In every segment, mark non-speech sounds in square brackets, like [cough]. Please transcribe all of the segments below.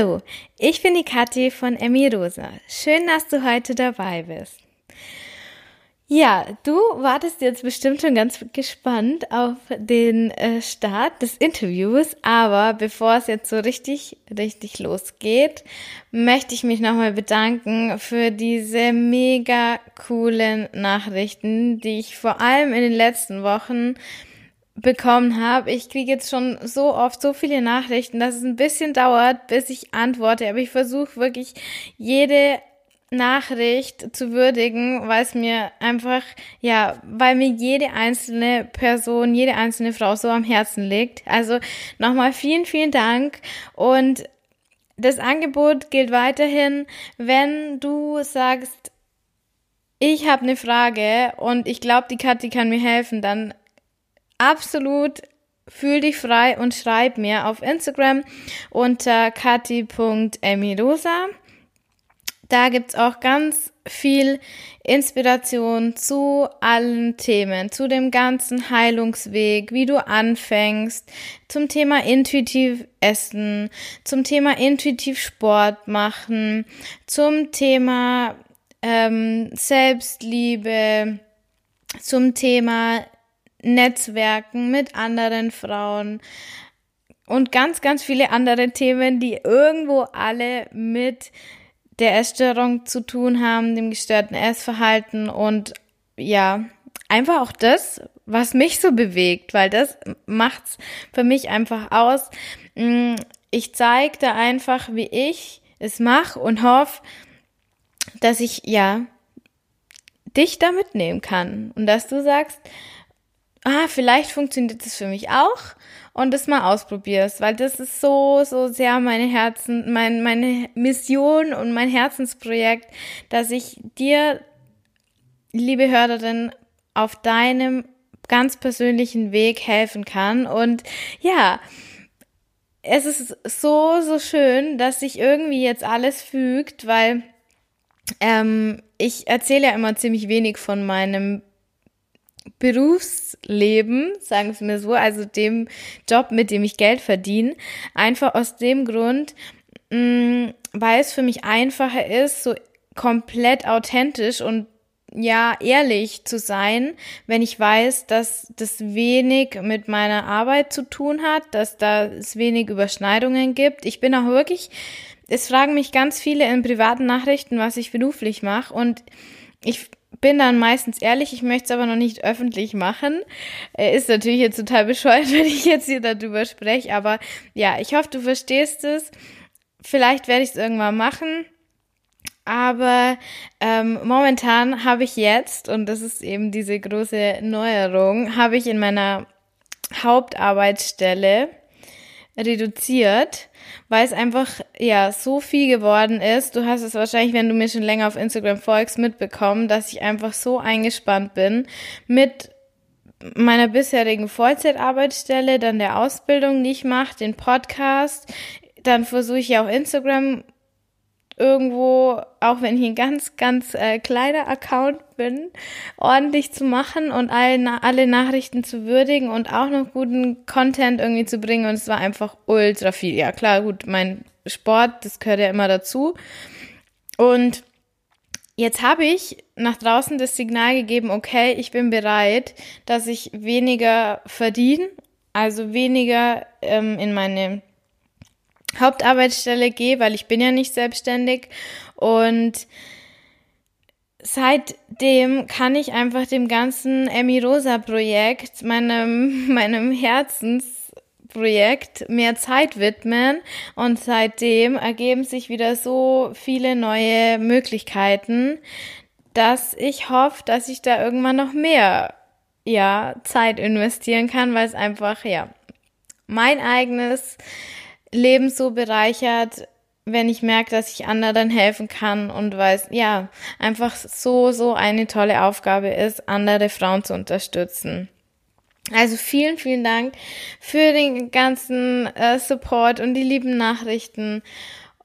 Hallo, ich bin die Kathi von Emmy Rosa. Schön, dass du heute dabei bist. Ja, du wartest jetzt bestimmt schon ganz gespannt auf den äh, Start des Interviews, aber bevor es jetzt so richtig, richtig losgeht, möchte ich mich nochmal bedanken für diese mega coolen Nachrichten, die ich vor allem in den letzten Wochen bekommen habe. Ich kriege jetzt schon so oft so viele Nachrichten, dass es ein bisschen dauert, bis ich antworte, aber ich versuche wirklich jede Nachricht zu würdigen, weil es mir einfach, ja, weil mir jede einzelne Person, jede einzelne Frau so am Herzen liegt. Also nochmal vielen, vielen Dank und das Angebot gilt weiterhin, wenn du sagst, ich habe eine Frage und ich glaube, die Kathi kann mir helfen, dann absolut fühl dich frei und schreib mir auf Instagram unter kati.emirosa. Da gibt's auch ganz viel Inspiration zu allen Themen, zu dem ganzen Heilungsweg, wie du anfängst, zum Thema intuitiv essen, zum Thema intuitiv Sport machen, zum Thema ähm, Selbstliebe, zum Thema Netzwerken mit anderen Frauen und ganz, ganz viele andere Themen, die irgendwo alle mit der Essstörung zu tun haben, dem gestörten Essverhalten und ja, einfach auch das, was mich so bewegt, weil das macht's für mich einfach aus. Mm, ich zeige da einfach, wie ich es mache und hoffe, dass ich ja dich da mitnehmen kann und dass du sagst, ah, vielleicht funktioniert das für mich auch und das mal ausprobierst, weil das ist so, so sehr meine Herzen, mein, meine Mission und mein Herzensprojekt, dass ich dir, liebe Hörerin, auf deinem ganz persönlichen Weg helfen kann. Und ja, es ist so, so schön, dass sich irgendwie jetzt alles fügt, weil ähm, ich erzähle ja immer ziemlich wenig von meinem Berufsleben, sagen wir mir so, also dem Job, mit dem ich Geld verdiene, einfach aus dem Grund, mh, mm, weil es für mich einfacher ist, so komplett authentisch und ja, ehrlich zu sein, wenn ich weiß, dass das wenig mit meiner Arbeit zu tun hat, dass da es wenig Überschneidungen gibt. Ich bin auch wirklich, es fragen mich ganz viele in privaten Nachrichten, was ich beruflich mache und ich bin dann meistens ehrlich, ich möchte es aber noch nicht öffentlich machen. Ist natürlich jetzt total bescheuert, [laughs] wenn ich jetzt hier darüber spreche, aber ja, ich hoffe, du verstehst es. Vielleicht werde ich es irgendwann machen. Aber ähm, momentan habe ich jetzt, und das ist eben diese große Neuerung, habe ich in meiner Hauptarbeitsstelle reduziert, weil es einfach ja so viel geworden ist. Du hast es wahrscheinlich, wenn du mir schon länger auf Instagram folgst, mitbekommen, dass ich einfach so eingespannt bin mit meiner bisherigen Vollzeitarbeitsstelle, dann der Ausbildung, die ich mache, den Podcast. Dann versuche ich ja auch Instagram irgendwo, auch wenn ich ein ganz, ganz äh, kleiner Account bin, ordentlich zu machen und alle, alle Nachrichten zu würdigen und auch noch guten Content irgendwie zu bringen. Und es war einfach ultra viel. Ja, klar, gut, mein Sport, das gehört ja immer dazu. Und jetzt habe ich nach draußen das Signal gegeben, okay, ich bin bereit, dass ich weniger verdiene, also weniger ähm, in meine Hauptarbeitsstelle gehe, weil ich bin ja nicht selbstständig. Und seitdem kann ich einfach dem ganzen Emmy Rosa Projekt, meinem, [laughs] meinem Herzensprojekt mehr Zeit widmen. Und seitdem ergeben sich wieder so viele neue Möglichkeiten, dass ich hoffe, dass ich da irgendwann noch mehr, ja, Zeit investieren kann, weil es einfach, ja, mein eigenes Leben so bereichert, wenn ich merke, dass ich anderen helfen kann und weiß, ja, einfach so, so eine tolle Aufgabe ist, andere Frauen zu unterstützen. Also vielen, vielen Dank für den ganzen äh, Support und die lieben Nachrichten.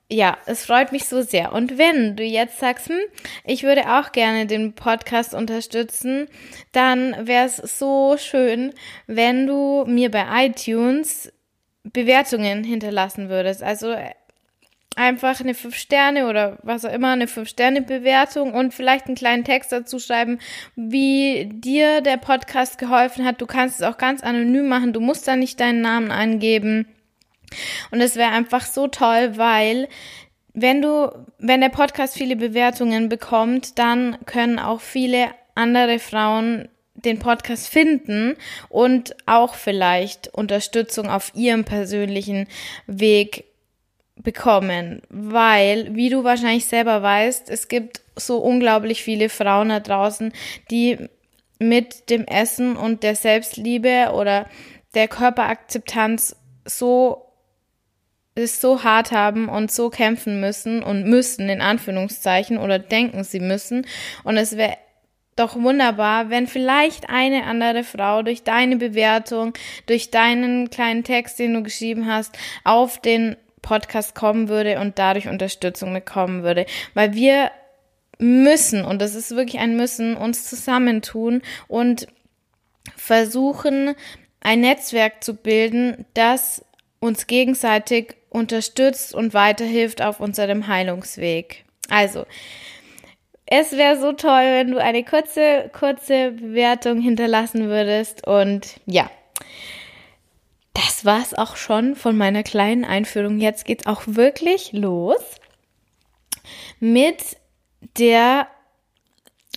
Ja, es freut mich so sehr. Und wenn du jetzt sagst, hm, ich würde auch gerne den Podcast unterstützen, dann wäre es so schön, wenn du mir bei iTunes Bewertungen hinterlassen würdest. Also einfach eine 5 Sterne oder was auch immer, eine 5 Sterne Bewertung und vielleicht einen kleinen Text dazu schreiben, wie dir der Podcast geholfen hat. Du kannst es auch ganz anonym machen, du musst da nicht deinen Namen angeben. Und es wäre einfach so toll, weil wenn du, wenn der Podcast viele Bewertungen bekommt, dann können auch viele andere Frauen den Podcast finden und auch vielleicht Unterstützung auf ihrem persönlichen Weg bekommen, weil, wie du wahrscheinlich selber weißt, es gibt so unglaublich viele Frauen da draußen, die mit dem Essen und der Selbstliebe oder der Körperakzeptanz so es so hart haben und so kämpfen müssen und müssen in Anführungszeichen oder denken sie müssen. Und es wäre doch wunderbar, wenn vielleicht eine andere Frau durch deine Bewertung, durch deinen kleinen Text, den du geschrieben hast, auf den Podcast kommen würde und dadurch Unterstützung bekommen würde, weil wir müssen, und das ist wirklich ein Müssen, uns zusammentun und versuchen, ein Netzwerk zu bilden, das uns gegenseitig unterstützt und weiterhilft auf unserem Heilungsweg. Also, es wäre so toll, wenn du eine kurze, kurze Bewertung hinterlassen würdest. Und ja, das war's auch schon von meiner kleinen Einführung. Jetzt geht's auch wirklich los mit der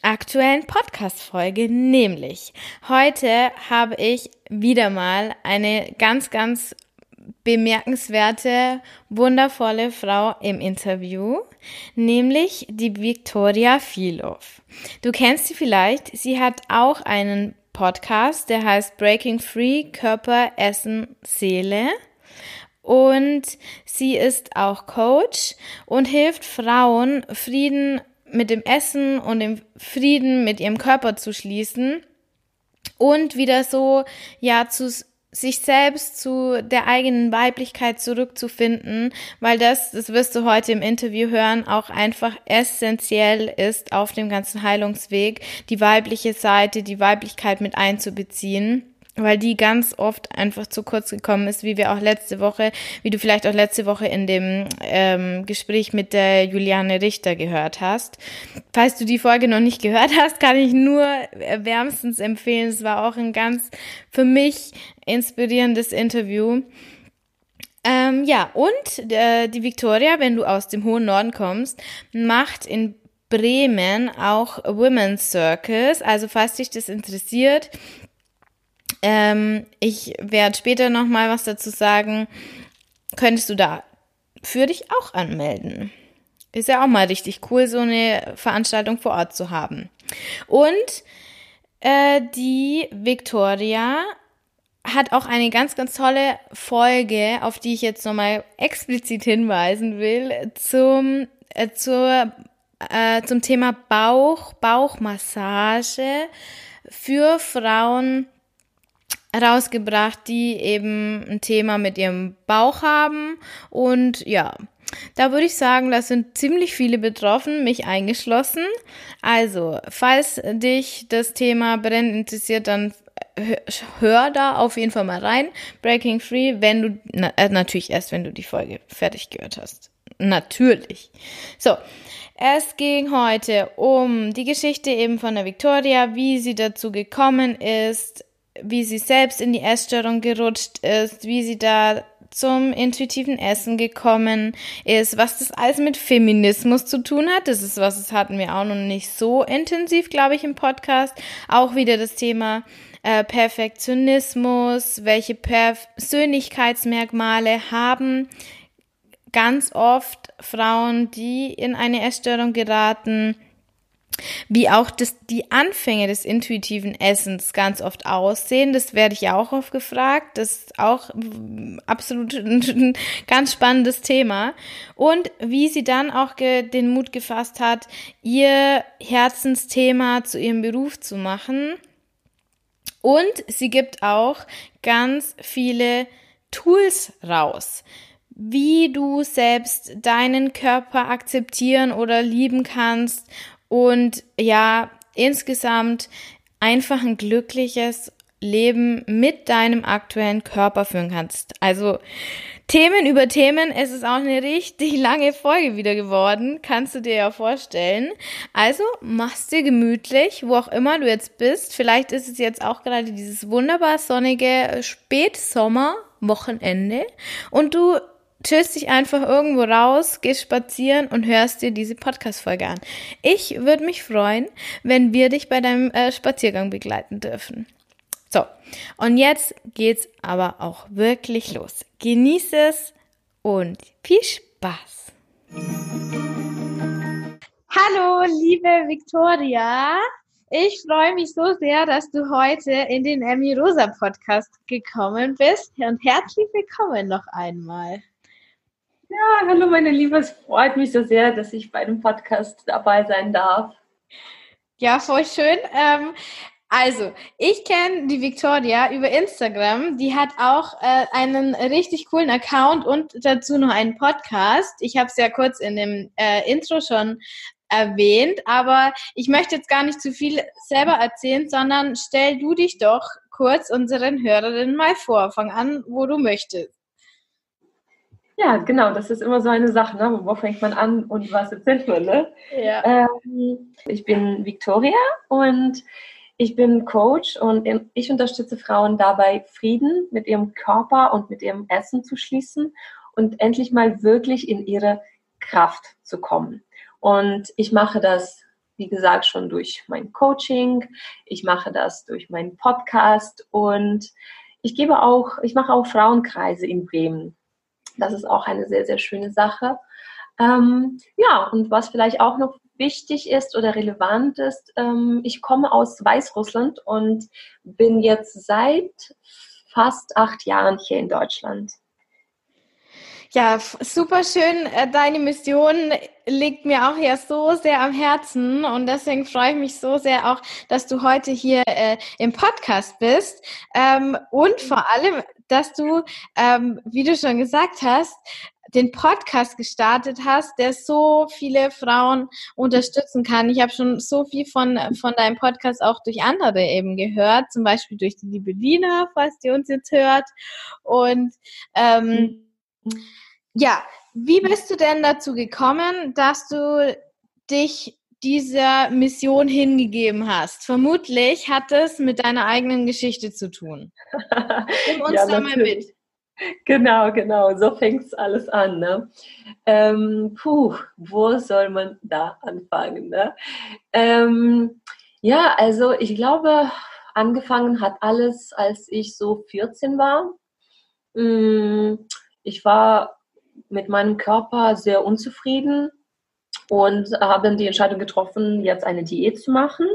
aktuellen Podcast-Folge, nämlich heute habe ich wieder mal eine ganz, ganz bemerkenswerte, wundervolle Frau im Interview, nämlich die Victoria Filov. Du kennst sie vielleicht, sie hat auch einen Podcast, der heißt Breaking Free Körper, Essen, Seele. Und sie ist auch Coach und hilft Frauen, Frieden mit dem Essen und dem Frieden mit ihrem Körper zu schließen und wieder so, ja, zu sich selbst zu der eigenen Weiblichkeit zurückzufinden, weil das, das wirst du heute im Interview hören, auch einfach essentiell ist auf dem ganzen Heilungsweg, die weibliche Seite, die Weiblichkeit mit einzubeziehen weil die ganz oft einfach zu kurz gekommen ist, wie wir auch letzte Woche, wie du vielleicht auch letzte Woche in dem ähm, Gespräch mit der Juliane Richter gehört hast. Falls du die Folge noch nicht gehört hast, kann ich nur wärmstens empfehlen. Es war auch ein ganz für mich inspirierendes Interview. Ähm, ja, und äh, die Victoria, wenn du aus dem hohen Norden kommst, macht in Bremen auch Women's Circus. Also falls dich das interessiert, ähm, ich werde später noch mal was dazu sagen. Könntest du da für dich auch anmelden? Ist ja auch mal richtig cool, so eine Veranstaltung vor Ort zu haben. Und äh, die Victoria hat auch eine ganz, ganz tolle Folge, auf die ich jetzt nochmal explizit hinweisen will, zum, äh, zur, äh, zum Thema Bauch, Bauchmassage für Frauen, rausgebracht, die eben ein Thema mit ihrem Bauch haben. Und ja, da würde ich sagen, das sind ziemlich viele betroffen, mich eingeschlossen. Also, falls dich das Thema brennend interessiert, dann hör da auf jeden Fall mal rein. Breaking Free, wenn du, na, äh, natürlich erst, wenn du die Folge fertig gehört hast. Natürlich. So. Es ging heute um die Geschichte eben von der Victoria, wie sie dazu gekommen ist, wie sie selbst in die Essstörung gerutscht ist, wie sie da zum intuitiven Essen gekommen ist, was das alles mit Feminismus zu tun hat. Das ist was, das hatten wir auch noch nicht so intensiv, glaube ich, im Podcast. Auch wieder das Thema äh, Perfektionismus, welche Persönlichkeitsmerkmale haben ganz oft Frauen, die in eine Essstörung geraten, wie auch das, die Anfänge des intuitiven Essens ganz oft aussehen. Das werde ich auch oft gefragt. Das ist auch absolut [laughs] ein ganz spannendes Thema. Und wie sie dann auch den Mut gefasst hat, ihr Herzensthema zu ihrem Beruf zu machen. Und sie gibt auch ganz viele Tools raus wie du selbst deinen Körper akzeptieren oder lieben kannst und ja, insgesamt einfach ein glückliches Leben mit deinem aktuellen Körper führen kannst. Also Themen über Themen, es ist auch eine richtig lange Folge wieder geworden, kannst du dir ja vorstellen. Also machst dir gemütlich, wo auch immer du jetzt bist. Vielleicht ist es jetzt auch gerade dieses wunderbar sonnige Spätsommer-Wochenende und du chillst dich einfach irgendwo raus, gehst spazieren und hörst dir diese Podcast-Folge an. Ich würde mich freuen, wenn wir dich bei deinem äh, Spaziergang begleiten dürfen. So, und jetzt geht's aber auch wirklich los. Genieß es und viel Spaß. Hallo, liebe Victoria. Ich freue mich so sehr, dass du heute in den Emmy Rosa Podcast gekommen bist und herzlich willkommen noch einmal. Ja, hallo meine Liebe, es freut mich so sehr, dass ich bei dem Podcast dabei sein darf. Ja, voll schön. Ähm, also, ich kenne die Victoria über Instagram. Die hat auch äh, einen richtig coolen Account und dazu noch einen Podcast. Ich habe es ja kurz in dem äh, Intro schon erwähnt, aber ich möchte jetzt gar nicht zu viel selber erzählen, sondern stell du dich doch kurz unseren Hörerinnen mal vor. Fang an, wo du möchtest. Ja, genau, das ist immer so eine Sache, ne? wo fängt man an und was erzählt man. Ne? Ja. Ähm, ich bin Victoria und ich bin Coach und ich unterstütze Frauen dabei, Frieden mit ihrem Körper und mit ihrem Essen zu schließen und endlich mal wirklich in ihre Kraft zu kommen. Und ich mache das, wie gesagt, schon durch mein Coaching, ich mache das durch meinen Podcast und ich gebe auch, ich mache auch Frauenkreise in Bremen. Das ist auch eine sehr, sehr schöne Sache. Ähm, ja, und was vielleicht auch noch wichtig ist oder relevant ist, ähm, ich komme aus Weißrussland und bin jetzt seit fast acht Jahren hier in Deutschland. Ja, super schön. Äh, deine Mission liegt mir auch ja so sehr am Herzen und deswegen freue ich mich so sehr auch, dass du heute hier äh, im Podcast bist ähm, und vor allem, dass du, ähm, wie du schon gesagt hast, den Podcast gestartet hast, der so viele Frauen unterstützen kann. Ich habe schon so viel von, von deinem Podcast auch durch andere eben gehört, zum Beispiel durch die liebe Lina, falls die uns jetzt hört. Und ähm, ja, wie bist du denn dazu gekommen, dass du dich dieser Mission hingegeben hast. Vermutlich hat es mit deiner eigenen Geschichte zu tun. [laughs] Nimm uns ja, da mal mit. Genau, genau, so fängt es alles an. Ne? Ähm, puh, wo soll man da anfangen? Ne? Ähm, ja, also ich glaube, angefangen hat alles, als ich so 14 war. Mm, ich war mit meinem Körper sehr unzufrieden und habe dann die Entscheidung getroffen, jetzt eine Diät zu machen.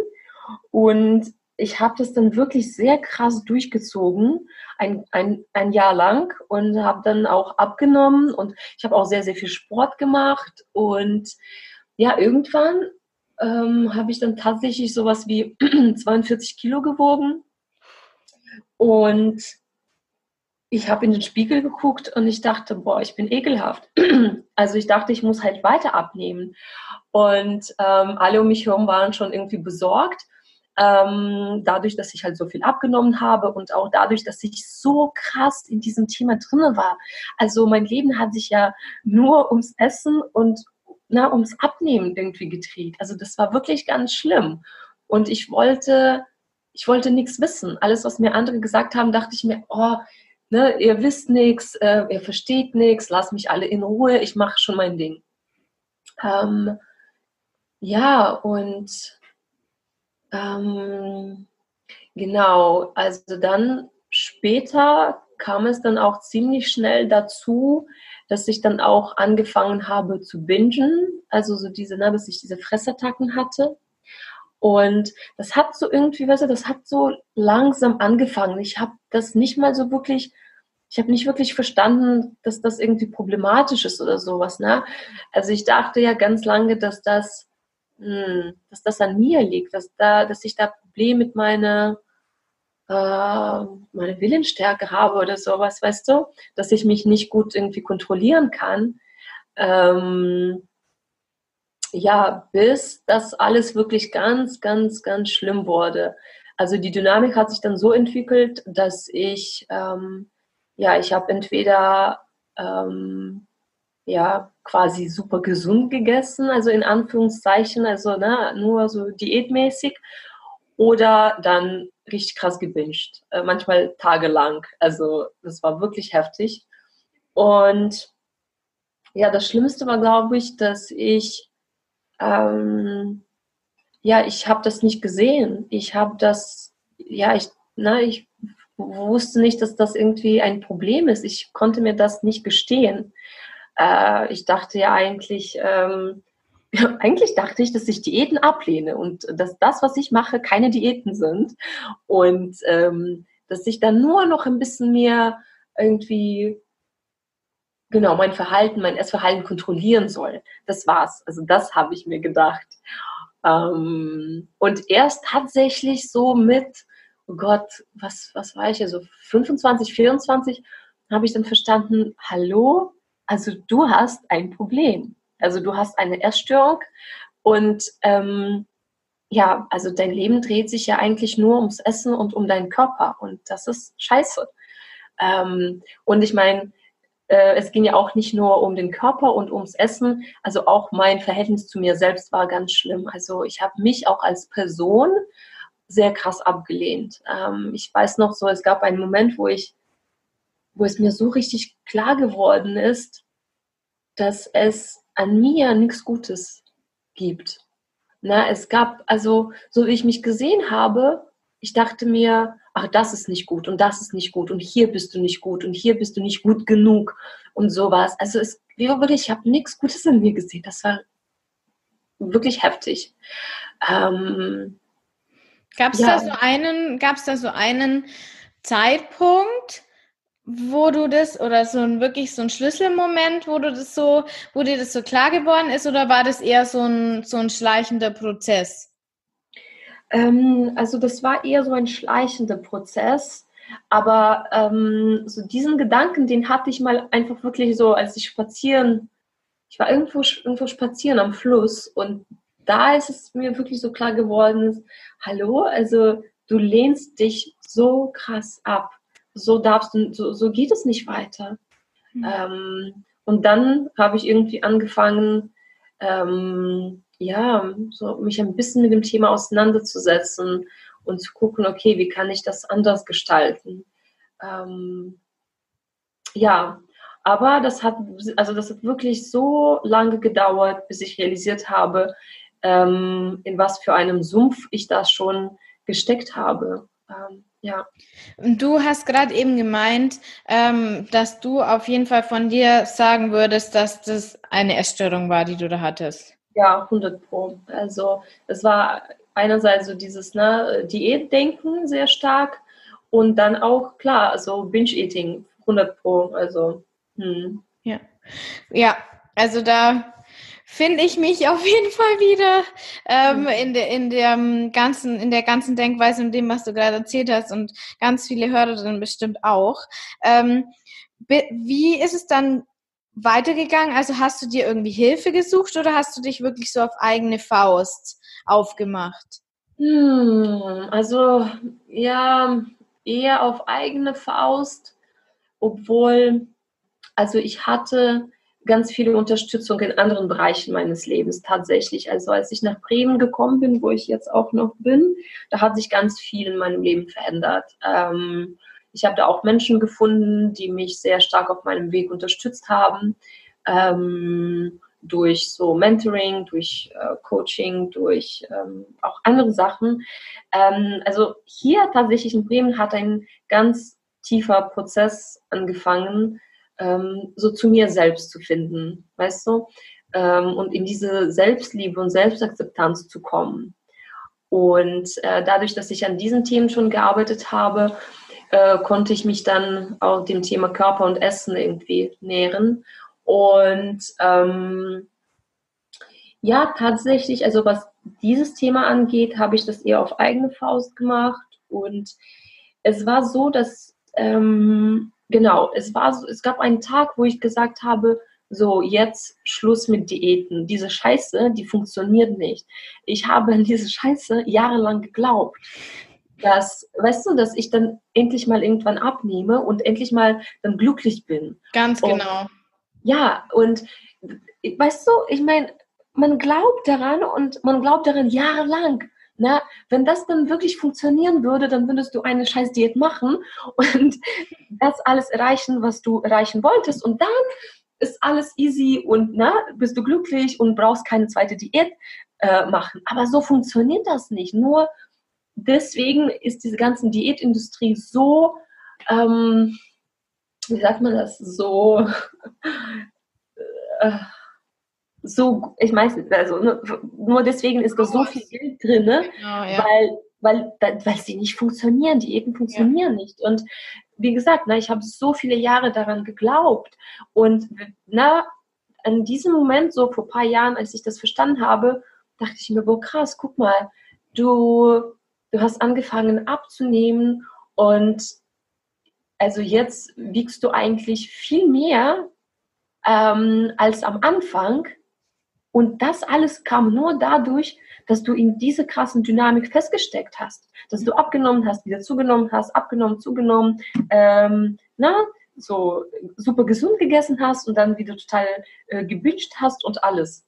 Und ich habe das dann wirklich sehr krass durchgezogen, ein, ein, ein Jahr lang und habe dann auch abgenommen. Und ich habe auch sehr, sehr viel Sport gemacht. Und ja, irgendwann ähm, habe ich dann tatsächlich sowas wie [clears throat] 42 Kilo gewogen. Und ich habe in den Spiegel geguckt und ich dachte, boah, ich bin ekelhaft. [clears throat] Also ich dachte, ich muss halt weiter abnehmen. Und ähm, alle um mich herum waren schon irgendwie besorgt ähm, dadurch, dass ich halt so viel abgenommen habe und auch dadurch, dass ich so krass in diesem Thema drinne war. Also mein Leben hat sich ja nur ums Essen und na, ums Abnehmen irgendwie gedreht. Also das war wirklich ganz schlimm. Und ich wollte, ich wollte nichts wissen. Alles, was mir andere gesagt haben, dachte ich mir, oh, ne, ihr wisst nichts, äh, ihr versteht nichts, lasst mich alle in Ruhe, ich mache schon mein Ding. Ähm, ja, und ähm, genau, also dann später kam es dann auch ziemlich schnell dazu, dass ich dann auch angefangen habe zu bingen, also so diese, ne, dass ich diese Fressattacken hatte. Und das hat so irgendwie, weißt du, das hat so langsam angefangen. Ich habe das nicht mal so wirklich, ich habe nicht wirklich verstanden, dass das irgendwie problematisch ist oder sowas. Ne? Also ich dachte ja ganz lange, dass das hm, dass das an mir liegt, dass, da, dass ich da Probleme mit meiner, äh, meiner Willensstärke habe oder sowas, weißt du, dass ich mich nicht gut irgendwie kontrollieren kann. Ähm, ja, bis das alles wirklich ganz, ganz, ganz schlimm wurde. Also die Dynamik hat sich dann so entwickelt, dass ich, ähm, ja, ich habe entweder ähm, ja quasi super gesund gegessen, also in Anführungszeichen, also ne, nur so diätmäßig, oder dann richtig krass gebinged, äh, manchmal tagelang. Also das war wirklich heftig. Und ja, das Schlimmste war, glaube ich, dass ich ähm, ja, ich habe das nicht gesehen. Ich habe das, ja, ich, na, ich wusste nicht, dass das irgendwie ein Problem ist. Ich konnte mir das nicht gestehen. Äh, ich dachte ja eigentlich, ähm, [laughs] eigentlich dachte ich, dass ich Diäten ablehne und dass das, was ich mache, keine Diäten sind. Und ähm, dass ich dann nur noch ein bisschen mehr irgendwie genau mein Verhalten, mein Essverhalten kontrollieren soll. Das war's. Also das habe ich mir gedacht. Ähm, und erst tatsächlich so mit, oh Gott, was, was war ich ja, so 25, 24, habe ich dann verstanden, hallo, also du hast ein Problem. Also du hast eine Essstörung und ähm, ja, also dein Leben dreht sich ja eigentlich nur ums Essen und um deinen Körper und das ist scheiße. Ähm, und ich meine, äh, es ging ja auch nicht nur um den Körper und ums Essen, also auch mein Verhältnis zu mir selbst war ganz schlimm. Also ich habe mich auch als Person sehr krass abgelehnt. Ähm, ich weiß noch so, es gab einen Moment, wo ich, wo es mir so richtig klar geworden ist, dass es an mir nichts Gutes gibt. Na, es gab, also, so wie ich mich gesehen habe, ich dachte mir, ach, das ist nicht gut und das ist nicht gut und hier bist du nicht gut und hier bist du nicht gut genug und sowas. Also es wirklich, ich habe nichts Gutes in mir gesehen. Das war wirklich heftig. Ähm, gab es ja. da so einen, gab es da so einen Zeitpunkt, wo du das oder so ein wirklich so ein Schlüsselmoment, wo du das so, wo dir das so klar geworden ist, oder war das eher so ein so ein schleichender Prozess? Ähm, also das war eher so ein schleichender Prozess. Aber ähm, so diesen Gedanken, den hatte ich mal einfach wirklich so, als ich spazieren, ich war irgendwo, irgendwo spazieren am Fluss und da ist es mir wirklich so klar geworden, hallo, also du lehnst dich so krass ab. So darfst du, so, so geht es nicht weiter. Mhm. Ähm, und dann habe ich irgendwie angefangen, ähm, ja, so mich ein bisschen mit dem Thema auseinanderzusetzen und zu gucken, okay, wie kann ich das anders gestalten? Ähm, ja, aber das hat, also das hat wirklich so lange gedauert, bis ich realisiert habe, ähm, in was für einem Sumpf ich da schon gesteckt habe. Ähm, ja. Du hast gerade eben gemeint, ähm, dass du auf jeden Fall von dir sagen würdest, dass das eine Essstörung war, die du da hattest. Ja, 100 Pro. Also es war einerseits so dieses ne, Diätdenken sehr stark und dann auch, klar, also Binge-Eating, 100 Pro. Also, hm. Ja. Ja, also da finde ich mich [laughs] auf jeden Fall wieder ähm, in, der, in, der ganzen, in der ganzen Denkweise und dem, was du gerade erzählt hast und ganz viele Hörerinnen bestimmt auch. Ähm, wie ist es dann weitergegangen? Also hast du dir irgendwie Hilfe gesucht oder hast du dich wirklich so auf eigene Faust aufgemacht? Hm, also ja, eher auf eigene Faust, obwohl, also ich hatte ganz viele Unterstützung in anderen Bereichen meines Lebens tatsächlich. Also als ich nach Bremen gekommen bin, wo ich jetzt auch noch bin, da hat sich ganz viel in meinem Leben verändert. Ähm, ich habe da auch Menschen gefunden, die mich sehr stark auf meinem Weg unterstützt haben. Ähm, durch so Mentoring, durch äh, Coaching, durch ähm, auch andere Sachen. Ähm, also hier tatsächlich in Bremen hat ein ganz tiefer Prozess angefangen, ähm, so zu mir selbst zu finden, weißt du? Ähm, und in diese Selbstliebe und Selbstakzeptanz zu kommen. Und äh, dadurch, dass ich an diesen Themen schon gearbeitet habe, äh, konnte ich mich dann auch dem Thema Körper und Essen irgendwie nähren. Und ähm, ja, tatsächlich, also was dieses Thema angeht, habe ich das eher auf eigene Faust gemacht. Und es war so, dass, ähm, genau, es war so, es gab einen Tag, wo ich gesagt habe, so, jetzt Schluss mit Diäten. Diese Scheiße, die funktioniert nicht. Ich habe an diese Scheiße jahrelang geglaubt. dass, weißt du, dass ich dann endlich mal irgendwann abnehme und endlich mal dann glücklich bin. Ganz genau. Und, ja, und weißt du, ich meine, man glaubt daran und man glaubt daran jahrelang. Na, wenn das dann wirklich funktionieren würde, dann würdest du eine scheiß Diät machen und das alles erreichen, was du erreichen wolltest. Und dann ist alles easy und na, bist du glücklich und brauchst keine zweite Diät äh, machen. Aber so funktioniert das nicht. Nur deswegen ist diese ganze Diätindustrie so, ähm, wie sagt man das, so, [laughs] äh, so, ich meine, also nur deswegen ist da so viel Geld drin, genau, ja. weil, weil, weil sie nicht funktionieren, Diäten funktionieren ja. nicht. Und wie gesagt, na, ich habe so viele Jahre daran geglaubt. Und na, in diesem Moment, so vor ein paar Jahren, als ich das verstanden habe, dachte ich mir, boah, krass, guck mal, du, du hast angefangen abzunehmen und also jetzt wiegst du eigentlich viel mehr ähm, als am Anfang. Und das alles kam nur dadurch, dass du in diese krassen Dynamik festgesteckt hast. Dass du abgenommen hast, wieder zugenommen hast, abgenommen, zugenommen, ähm, na, so super gesund gegessen hast und dann wieder total äh, gebinged hast und alles.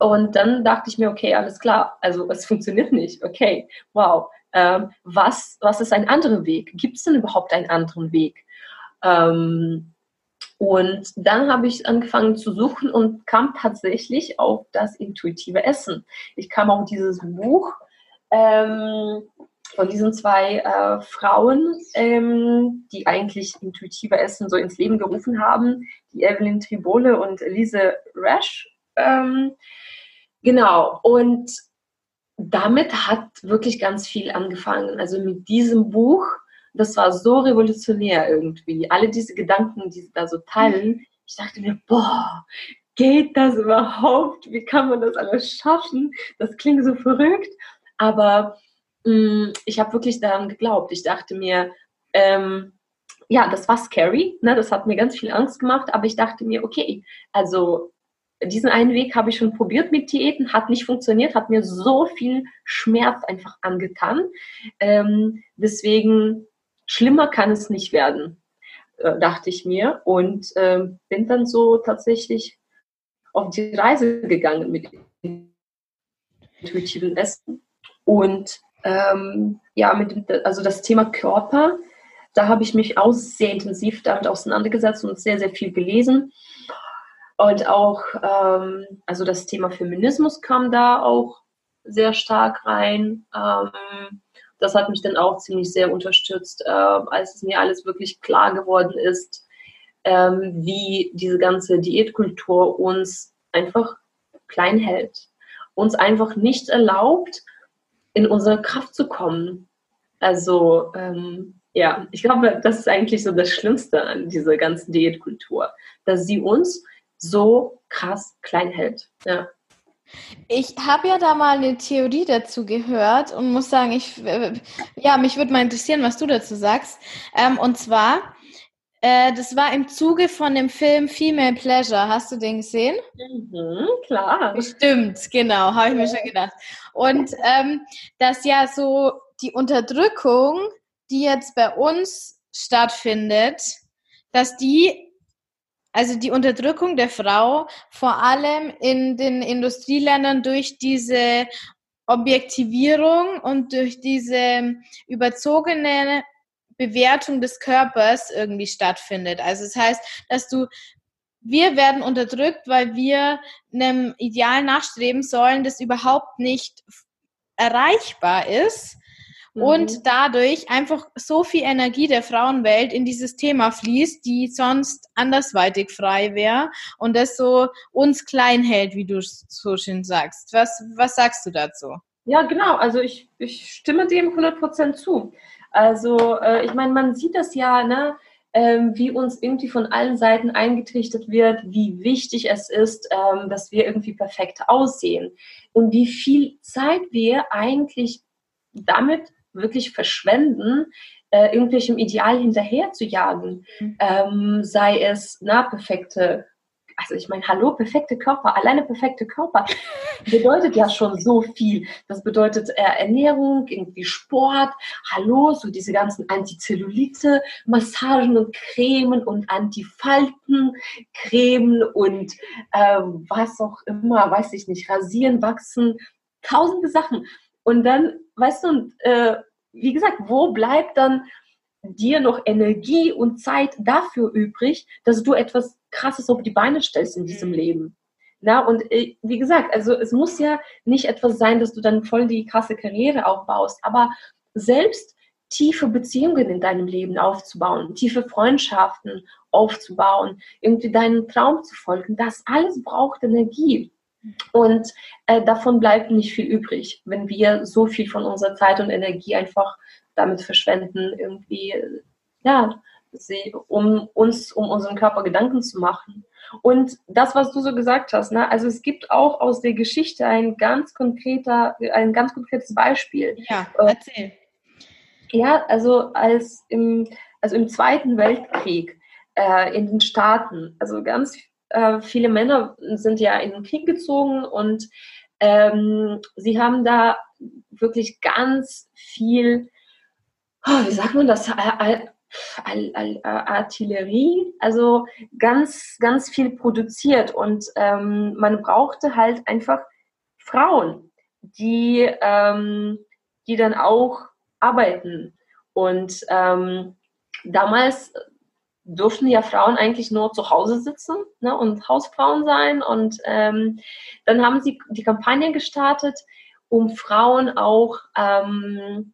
Und dann dachte ich mir, okay, alles klar, also es funktioniert nicht. Okay, wow. Ähm, was, was ist ein anderer Weg? Gibt es denn überhaupt einen anderen Weg? Ähm, und dann habe ich angefangen zu suchen und kam tatsächlich auf das intuitive Essen. Ich kam auf dieses Buch ähm, von diesen zwei äh, Frauen, ähm, die eigentlich intuitive Essen so ins Leben gerufen haben, die Evelyn Tribole und Elise Rash. Ähm, genau, und damit hat wirklich ganz viel angefangen. Also mit diesem Buch das war so revolutionär irgendwie. Alle diese Gedanken, die sie da so teilen, ich dachte mir, boah, geht das überhaupt? Wie kann man das alles schaffen? Das klingt so verrückt. Aber mh, mm, ich habe wirklich daran geglaubt. Ich dachte mir, ähm, ja, das war scary. Ne? Das hat mir ganz viel Angst gemacht. Aber ich dachte mir, okay, also diesen einen Weg habe ich schon probiert mit Diäten, hat nicht funktioniert, hat mir so viel Schmerz einfach angetan. Ähm, deswegen schlimmer kann es nicht werden, äh, dachte ich mir. Und äh, bin dann so tatsächlich auf die Reise gegangen mit intuitiven Essen. Und ähm, ja, mit also das Thema Körper, da habe ich mich auch sehr intensiv damit auseinandergesetzt und sehr, sehr viel gelesen. Und auch, ähm, also das Thema Feminismus kam da auch sehr stark rein. Ähm, das hat mich dann auch ziemlich sehr unterstützt, äh, als es mir alles wirklich klar geworden ist, ähm, wie diese ganze Diätkultur uns einfach klein hält, uns einfach nicht erlaubt, in unsere Kraft zu kommen. Also ähm, ja, ich glaube, das ist eigentlich so das Schlimmste an dieser ganzen Diätkultur, dass sie uns so krass klein hält. Ja. Ich habe ja da mal eine Theorie dazu gehört und muss sagen, ich, ja, mich würde mal interessieren, was du dazu sagst. Ähm, und zwar, äh, das war im Zuge von dem Film Female Pleasure. Hast du den gesehen? Mhm, klar. Stimmt, genau, habe ich mir schon gedacht. Und ähm, dass ja so die Unterdrückung, die jetzt bei uns stattfindet, dass die also die Unterdrückung der Frau vor allem in den Industrieländern durch diese Objektivierung und durch diese überzogene Bewertung des Körpers irgendwie stattfindet. Also es das heißt, dass du wir werden unterdrückt, weil wir einem Ideal nachstreben sollen, das überhaupt nicht erreichbar ist mhm. und dadurch einfach so viel Energie der Frauenwelt in dieses Thema fließt, die sonst andersweitig frei wäre und das so uns klein hält, wie du so schön sagst. Was, was sagst du dazu? Ja, genau. Also ich, ich stimme dem 100% zu. Also äh, ich meine, man sieht das ja, ne? Ähm, wie uns irgendwie von allen Seiten eingetrichtert wird, wie wichtig es ist, ähm, dass wir irgendwie perfekt aussehen und wie viel Zeit wir eigentlich damit wirklich verschwenden, äh, irgendwelchem Ideal hinterher zu jagen. Mhm. Ähm, sei es na, perfekte also ich meine, hallo, perfekte Körper, alleine perfekte Körper [laughs] bedeutet ja schon so viel. Das bedeutet äh, Ernährung, irgendwie Sport, hallo, so diese ganzen Antizellulite, Massagen und Cremen und Antifalten, Cremen und äh, was auch immer, weiß ich nicht, rasieren, wachsen, tausende Sachen. Und dann, weißt du, äh, wie gesagt, wo bleibt dann dir noch Energie und Zeit dafür übrig, dass du etwas Krasses auf die Beine stellst in diesem mhm. Leben. Na, und äh, wie gesagt, also es muss ja nicht etwas sein, dass du dann voll die krasse Karriere aufbaust, aber selbst tiefe Beziehungen in deinem Leben aufzubauen, tiefe Freundschaften aufzubauen, irgendwie deinen Traum zu folgen, das alles braucht Energie. Und äh, davon bleibt nicht viel übrig, wenn wir so viel von unserer Zeit und Energie einfach damit verschwenden, irgendwie, ja, sie, um uns, um unseren Körper Gedanken zu machen. Und das, was du so gesagt hast, ne, also es gibt auch aus der Geschichte ein ganz konkreter, ein ganz konkretes Beispiel. Ja, äh, erzähl. Ja, also als im, also im Zweiten Weltkrieg äh, in den Staaten, also ganz äh, viele Männer sind ja in den Krieg gezogen und ähm, sie haben da wirklich ganz viel oh, wie sagt man das, Al Artillerie, also ganz, ganz viel produziert und ähm, man brauchte halt einfach Frauen, die, ähm, die dann auch arbeiten. Und ähm, damals durften ja Frauen eigentlich nur zu Hause sitzen ne, und Hausfrauen sein. Und ähm, dann haben sie die Kampagne gestartet, um Frauen auch ähm,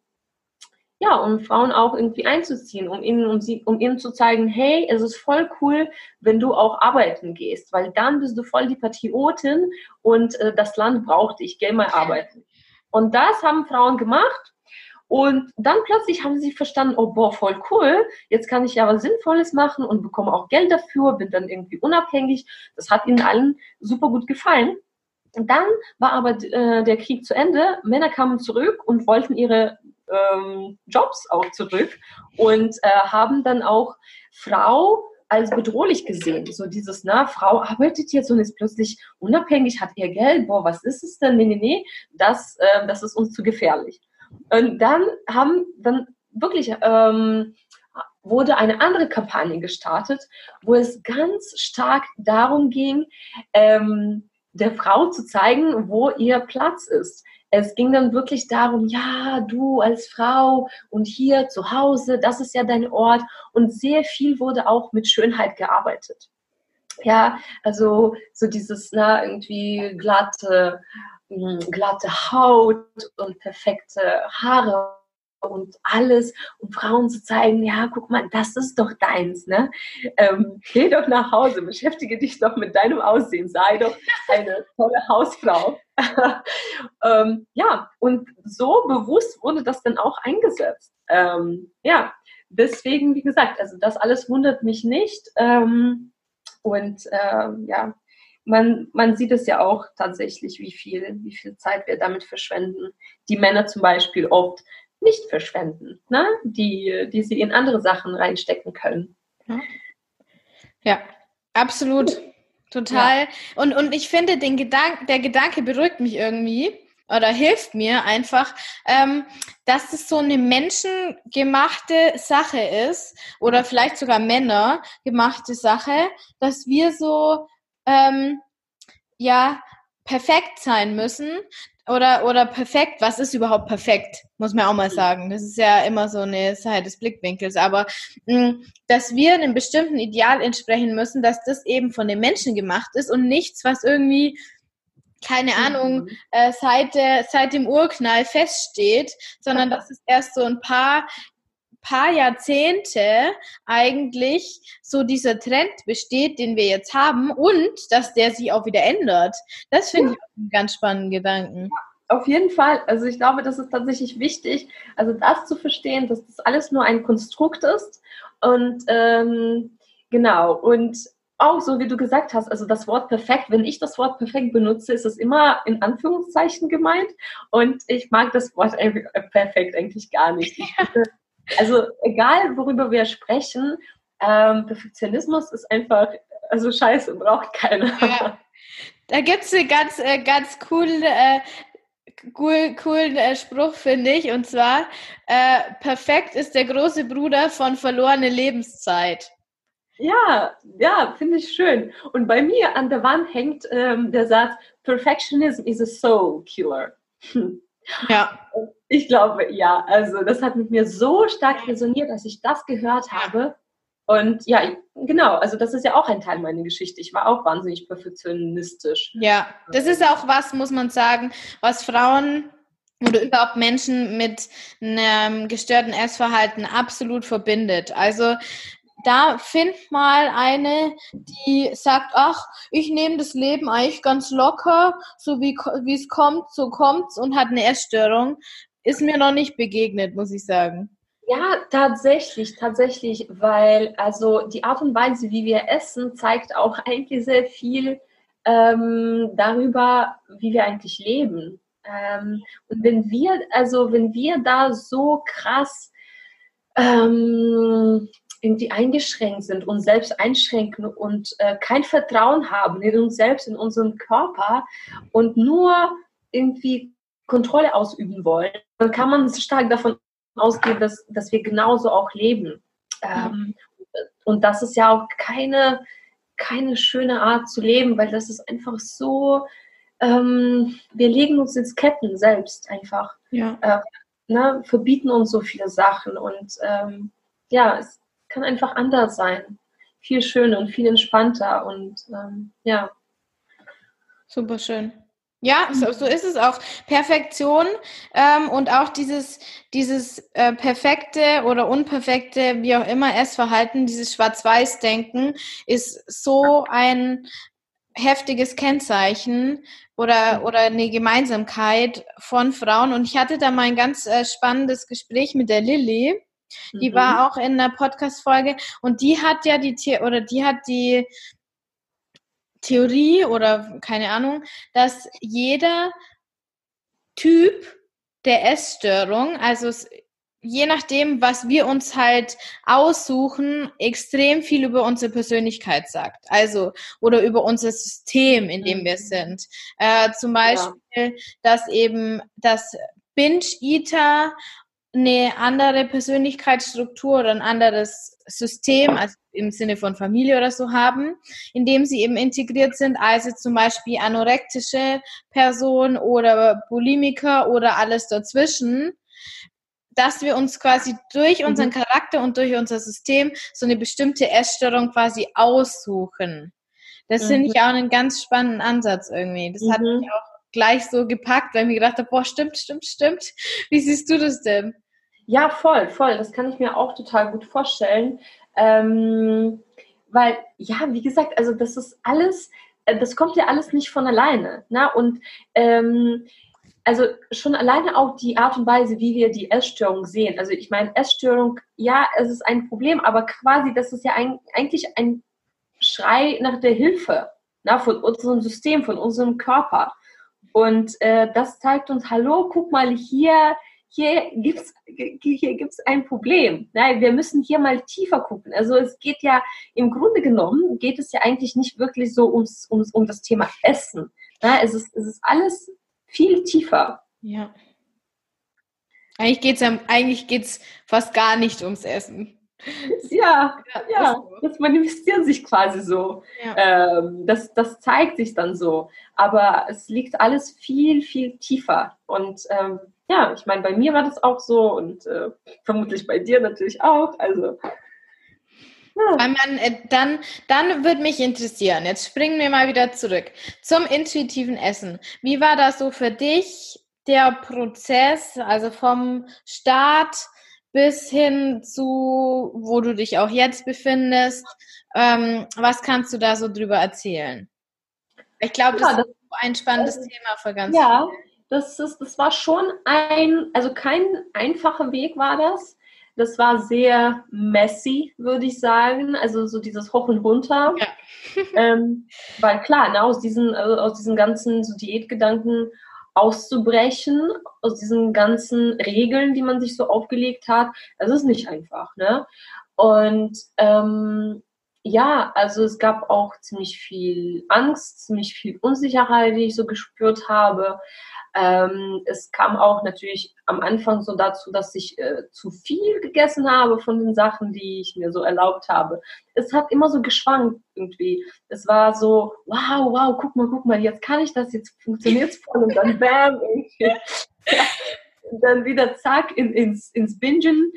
ja, um Frauen auch irgendwie einzuziehen, um ihnen, um, sie, um ihnen zu zeigen, hey, es ist voll cool, wenn du auch arbeiten gehst, weil dann bist du voll die Patriotin und äh, das Land braucht dich, geh mal arbeiten. Und das haben Frauen gemacht und dann plötzlich haben sie verstanden, oh boah, voll cool, jetzt kann ich ja was Sinnvolles machen und bekomme auch Geld dafür, bin dann irgendwie unabhängig. Das hat ihnen allen super gut gefallen. Und dann war aber äh, der Krieg zu Ende. Männer kamen zurück und wollten ihre ähm, Jobs auch zurück und äh, haben dann auch Frau als bedrohlich gesehen. So dieses, na, Frau arbeitet jetzt und ist plötzlich unabhängig, hat ihr Geld, boah, was ist es denn? Nee, nee, nee, das, äh, das ist uns zu gefährlich. Und dann haben dann wirklich ähm, wurde eine andere Kampagne gestartet, wo es ganz stark darum ging, ähm, der Frau zu zeigen, wo ihr Platz ist es ging dann wirklich darum, ja, du als Frau und hier zu Hause, das ist ja dein Ort. Und sehr viel wurde auch mit Schönheit gearbeitet. Ja, also so dieses, na, irgendwie glatte, glatte Haut und perfekte Haare und alles, um Frauen zu zeigen, ja, guck mal, das ist doch deins, ne? Ähm, geh doch nach Hause, beschäftige dich doch mit deinem Aussehen, sei doch eine tolle Hausfrau. [laughs] ähm, ja, und so bewusst wurde das dann auch eingesetzt. Ähm, ja, deswegen, wie gesagt, also das alles wundert mich nicht. Ähm, und ähm, ja, man, man sieht es ja auch tatsächlich, wie viel, wie viel Zeit wir damit verschwenden. Die Männer zum Beispiel oft nicht verschwenden, ne? die, die sie in andere Sachen reinstecken können. Ja, absolut. Total. Ja. Und, und ich finde, den Gedank, der Gedanke beruhigt mich irgendwie oder hilft mir einfach, ähm, dass es so eine menschengemachte Sache ist oder vielleicht sogar Männer gemachte Sache, dass wir so ähm, ja perfekt sein müssen, oder, oder perfekt, was ist überhaupt perfekt? Muss man auch mal sagen. Das ist ja immer so eine Sache des Blickwinkels. Aber mh, mm, dass wir einem bestimmten Ideal entsprechen müssen, dass das eben von den Menschen gemacht ist und nichts, was irgendwie, keine Ahnung, mhm. äh, seit, der, seit dem Urknall feststeht, sondern dass es erst so ein paar paar Jahrzehnte eigentlich so dieser Trend besteht, den wir jetzt haben und dass der sich auch wieder ändert. Das finde ja. ich einen ganz spannenden Gedanken. Auf jeden Fall. Also ich glaube, das ist tatsächlich wichtig, also das zu verstehen, dass das alles nur ein Konstrukt ist. Und ähm, genau, und auch so wie du gesagt hast, also das Wort perfekt, wenn ich das Wort perfekt benutze, ist es immer in Anführungszeichen gemeint. Und ich mag das Wort [laughs] perfekt eigentlich gar nicht. Ich [laughs] also egal, worüber wir sprechen, ähm, Perfektionismus ist einfach, also scheiße, braucht keiner. Ja. Da gibt es einen ganz, äh, ganz coolen, äh, cool, coolen äh, Spruch, finde ich. Und zwar, äh, perfekt ist der große Bruder von verlorene Lebenszeit. Ja, ja, finde ich schön. Und bei mir an der Wand hängt ähm, der Satz, Perfectionism is a soul killer. [laughs] Ja. Ich glaube, ja, also das hat mit mir so stark resoniert, dass ich das gehört habe. Und ja, genau, also das ist ja auch ein Teil meiner Geschichte. Ich war auch wahnsinnig perfektionistisch. Ja, das ist auch was, muss man sagen, was Frauen oder überhaupt Menschen mit einem gestörten Essverhalten absolut verbindet. Also da find mal eine, die sagt, ach, ich nehme das Leben eigentlich ganz locker, so wie wie es kommt, so kommt's und hat eine Essstörung, ist mir noch nicht begegnet, muss ich sagen. Ja, tatsächlich, tatsächlich, weil also die Art und Weise, wie wir essen, zeigt auch [laughs] eigentlich sehr viel ähm, darüber, wie wir eigentlich leben. Ähm, und wenn wir, also wenn wir da so krass ähm, irgendwie eingeschränkt sind, uns selbst einschränken und äh, kein Vertrauen haben in uns selbst, in unseren Körper und nur irgendwie Kontrolle ausüben wollen, dann kann man stark davon ausgehen, dass, dass wir genauso auch leben. Ähm, und das ist ja auch keine, keine schöne Art zu leben, weil das ist einfach so, ähm, wir legen uns ins Ketten selbst einfach. Ja. Äh, ne, verbieten uns so viele Sachen und ähm, ja, es kann einfach anders sein. Viel schöner und viel entspannter und ähm, ja. Super schön. Ja, so, so, ist es auch. Perfektion ähm, und auch dieses, dieses äh, perfekte oder unperfekte, wie auch immer Essverhalten, dieses Schwarz-Weiß-Denken ist so ein heftiges Kennzeichen oder, oder eine Gemeinsamkeit von Frauen. Und ich hatte da mal ein ganz äh, spannendes Gespräch mit der Lilly. Die mhm. war auch in der Podcast-Folge und die hat ja die, oder die hat die Theorie oder keine Ahnung, dass jeder Typ der Essstörung, also je nachdem, was wir uns halt aussuchen, extrem viel über unsere Persönlichkeit sagt. Also, oder über unser System, in dem wir mhm. sind. Äh, zum Beispiel, ja. dass eben das Binge-Eater eine andere Persönlichkeitsstruktur oder ein anderes System, also im Sinne von Familie oder so haben, in dem sie eben integriert sind, also zum Beispiel anorektische Person oder Bulimiker oder alles dazwischen, dass wir uns quasi durch unseren mhm. Charakter und durch unser System so eine bestimmte Essstörung quasi aussuchen. Das mhm. finde ich auch einen ganz spannenden Ansatz irgendwie. Das mhm. hat mich auch gleich so gepackt, weil ich mir gedacht habe, boah, stimmt, stimmt, stimmt. Wie siehst du das denn? Ja, voll, voll. Das kann ich mir auch total gut vorstellen. Ähm, weil, ja, wie gesagt, also das ist alles, äh, das kommt ja alles nicht von alleine. Ne? Und ähm, also schon alleine auch die Art und Weise, wie wir die Essstörung sehen. Also ich meine, Essstörung, ja, es ist ein Problem, aber quasi, das ist ja ein, eigentlich ein Schrei nach der Hilfe na, ne, von unserem System, von unserem Körper. Und äh, das zeigt uns, hallo, guck mal hier, hier gibt's hier gibt's ein Problem. Nein, wir müssen hier mal tiefer gucken. Also es geht ja im Grunde genommen geht es ja eigentlich nicht wirklich so ums, ums um das Thema Essen. Na, es ist es ist alles viel tiefer. Ja. Eigentlich geht's ja, eigentlich geht's fast gar nicht ums Essen. Ja, ja, ja, das manifestiert sich quasi so. Ja. Ähm, das, das zeigt sich dann so. Aber es liegt alles viel, viel tiefer. Und ähm, ja, ich meine, bei mir war das auch so und äh, vermutlich bei dir natürlich auch. Also. Ja. Weil man, äh, dann, dann würde mich interessieren, jetzt springen wir mal wieder zurück zum intuitiven Essen. Wie war das so für dich, der Prozess, also vom Start bis hin zu, wo du dich auch jetzt befindest? Ähm, was kannst du da so drüber erzählen? Ich glaube, das, ja, das, ist ein spannendes äh, Thema für ganz ja. viele das, ist, das war schon ein, also kein einfacher Weg war das. Das war sehr messy, würde ich sagen. Also so dieses Hoch und Runter. Ja. [laughs] ähm, weil klar, ne, aus, diesen, also aus diesen ganzen so Diätgedanken auszubrechen, aus diesen ganzen Regeln, die man sich so aufgelegt hat, das ist nicht einfach. Ne? Und ähm, ja, also es gab auch ziemlich viel Angst, ziemlich viel Unsicherheit, die ich so gespürt habe. Ähm, es kam auch natürlich am Anfang so dazu, dass ich äh, zu viel gegessen habe von den Sachen, die ich mir so erlaubt habe. Es hat immer so geschwankt irgendwie. Es war so, wow, wow, guck mal, guck mal, jetzt kann ich das, jetzt funktioniert es voll und dann bam, irgendwie. Ja. Und dann wieder zack in, ins, ins Bingen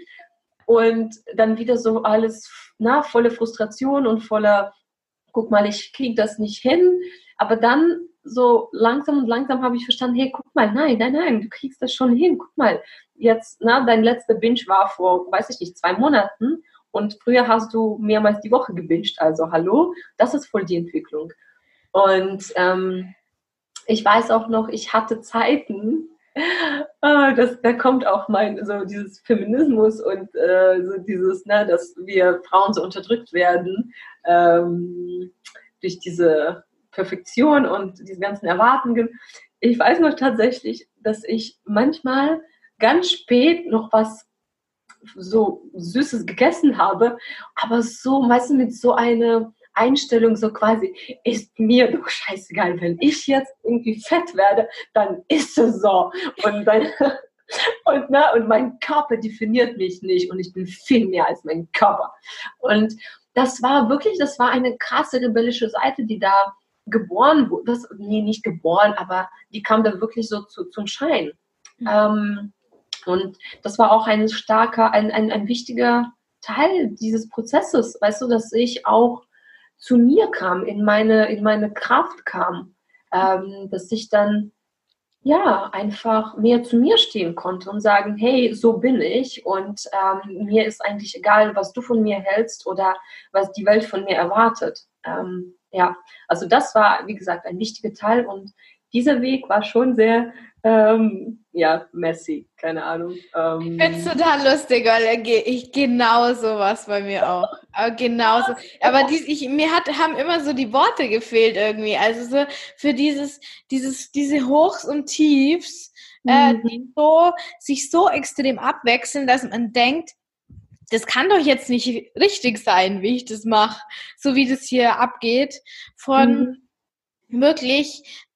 und dann wieder so alles, na, volle Frustration und voller, guck mal, ich kriege das nicht hin. Aber dann so langsam und langsam habe ich verstanden, hey, guck mal, nein, nein, nein, du kriegst das schon hin. Guck mal, jetzt, na, dein letzter Binge war vor, weiß ich nicht, zwei Monaten und früher hast du mehrmals die Woche gebinged. Also hallo, das ist voll die Entwicklung. Und ähm, ich weiß auch noch, ich hatte Zeiten, [laughs] ah, das, da kommt auch mein, so dieses Feminismus und äh, so dieses, ne, dass wir Frauen so unterdrückt werden ähm, durch diese Perfektion und diese ganzen Erwartungen. Ich weiß noch tatsächlich, dass ich manchmal ganz spät noch was so Süßes gegessen habe, aber so, meistens mit so einer Einstellung, so quasi, ist mir doch scheißegal, wenn ich jetzt irgendwie fett werde, dann ist es so. Und dann, [laughs] und, ne, und mein Körper definiert mich nicht und ich bin viel mehr als mein Körper. Und das war wirklich, das war eine krasse rebellische Seite, die da geboren wurde, das, nee, nicht geboren, aber die kam dann wirklich so zu, zum Schein. Mhm. Ähm, und das war auch ein starker, ein, ein, ein wichtiger Teil dieses Prozesses, weißt du, dass ich auch zu mir kam, in meine, in meine Kraft kam, ähm, dass ich dann ja einfach mehr zu mir stehen konnte und sagen, hey, so bin ich und ähm, mir ist eigentlich egal, was du von mir hältst oder was die Welt von mir erwartet. Ähm, ja, also das war, wie gesagt, ein wichtiger Teil und dieser Weg war schon sehr, ähm, ja, messy, keine Ahnung. Ähm, ich finde es total lustig, weil ich genau sowas bei mir auch. Aber genauso. Aber die, ich, mir hat, haben immer so die Worte gefehlt irgendwie. Also so für dieses, dieses, diese Hochs und Tiefs, äh, die mhm. so, sich so extrem abwechseln, dass man denkt, das kann doch jetzt nicht richtig sein, wie ich das mache, so wie das hier abgeht, von mhm. wirklich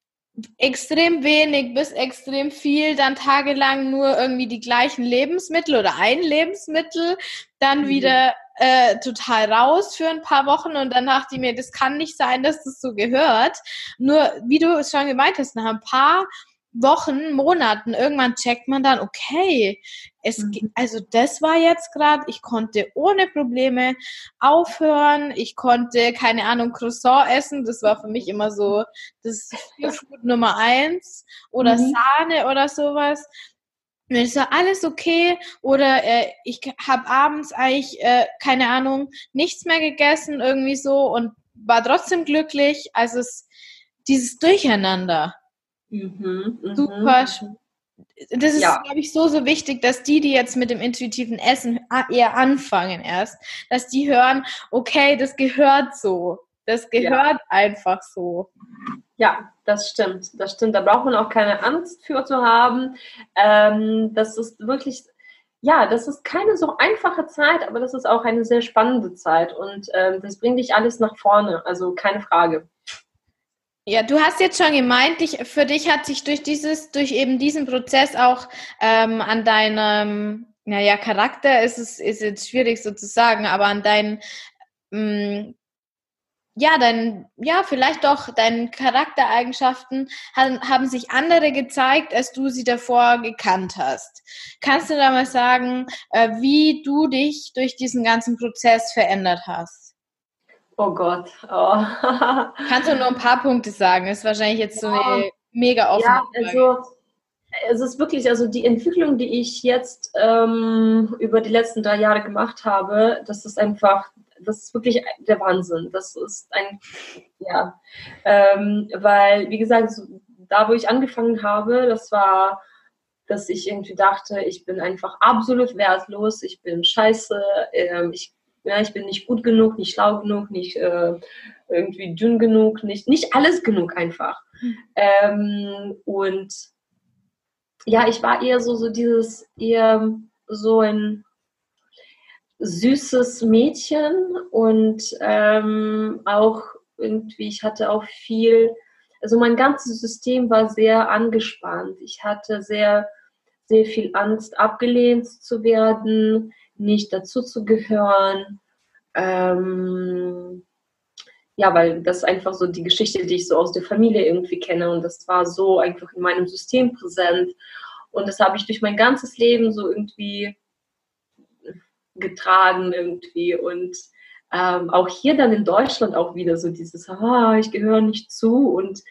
extrem wenig bis extrem viel, dann tagelang nur irgendwie die gleichen Lebensmittel oder ein Lebensmittel, dann mhm. wieder äh, total raus für ein paar Wochen und dann dachte ich mir, das kann nicht sein, dass das so gehört. Nur, wie du es schon gemeint hast, nach ein paar Wochen, Monaten, irgendwann checkt man dann, okay, es, mhm. also das war jetzt gerade, ich konnte ohne Probleme aufhören, ich konnte, keine Ahnung, Croissant essen, das war für mich immer so das Food Nummer eins oder mhm. Sahne oder sowas. Und es war alles okay oder äh, ich habe abends eigentlich, äh, keine Ahnung, nichts mehr gegessen irgendwie so und war trotzdem glücklich. Also es, dieses Durcheinander. Mhm, mhm, Super. Das ist, ja. glaube ich, so, so wichtig, dass die, die jetzt mit dem intuitiven Essen eher anfangen erst, dass die hören, okay, das gehört so. Das gehört ja. einfach so. Ja, das stimmt. Das stimmt. Da braucht man auch keine Angst für zu haben. Ähm, das ist wirklich, ja, das ist keine so einfache Zeit, aber das ist auch eine sehr spannende Zeit und ähm, das bringt dich alles nach vorne. Also keine Frage. Ja, du hast jetzt schon gemeint, dich, für dich hat sich durch dieses, durch eben diesen Prozess auch ähm, an deinem, naja, Charakter ist es, ist jetzt schwierig sozusagen, aber an deinen, ähm, ja, dein, ja, vielleicht doch deinen Charaktereigenschaften haben, haben sich andere gezeigt, als du sie davor gekannt hast. Kannst du da mal sagen, äh, wie du dich durch diesen ganzen Prozess verändert hast? Oh Gott. Oh. [laughs] Kannst du nur ein paar Punkte sagen? Das ist wahrscheinlich jetzt so eine mega offene Ja, also es ist wirklich, also die Entwicklung, die ich jetzt ähm, über die letzten drei Jahre gemacht habe, das ist einfach, das ist wirklich der Wahnsinn. Das ist ein, ja, ähm, weil, wie gesagt, da, wo ich angefangen habe, das war, dass ich irgendwie dachte, ich bin einfach absolut wertlos, ich bin scheiße, äh, ich ja, ich bin nicht gut genug, nicht schlau genug, nicht äh, irgendwie dünn genug, nicht, nicht alles genug einfach. Mhm. Ähm, und ja, ich war eher so, so dieses, eher so ein, süßes Mädchen und ähm, auch irgendwie, ich hatte auch viel, also mein ganzes System war sehr angespannt. Ich hatte sehr, sehr viel Angst, abgelehnt zu werden, nicht dazu zu gehören. Ähm, ja, weil das ist einfach so die Geschichte, die ich so aus der Familie irgendwie kenne und das war so einfach in meinem System präsent und das habe ich durch mein ganzes Leben so irgendwie getragen irgendwie und ähm, auch hier dann in Deutschland auch wieder so dieses, ah, ich gehöre nicht zu und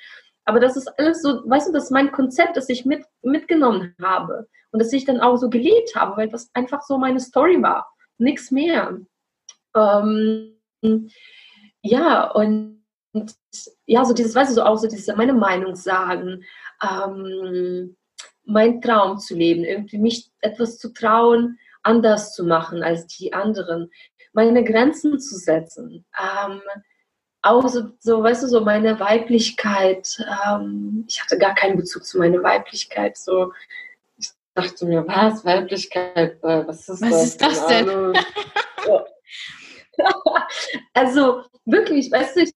aber das ist alles so, weißt du, das ist mein Konzept, das ich mit, mitgenommen habe und das ich dann auch so gelebt habe, weil das einfach so meine Story war, nichts mehr. Ähm, ja, und, und, ja, so dieses, weißt du, so auch so diese, meine Meinung sagen, ähm, mein Traum zu leben, irgendwie mich etwas zu trauen, anders zu machen als die anderen, meine Grenzen zu setzen. Ähm, auch so, so, weißt du, so meine Weiblichkeit. Ähm, ich hatte gar keinen Bezug zu meiner Weiblichkeit. So, ich dachte mir, was, Weiblichkeit? Äh, was ist was das? ist das denn? [laughs] [laughs] also wirklich, weißt du, ich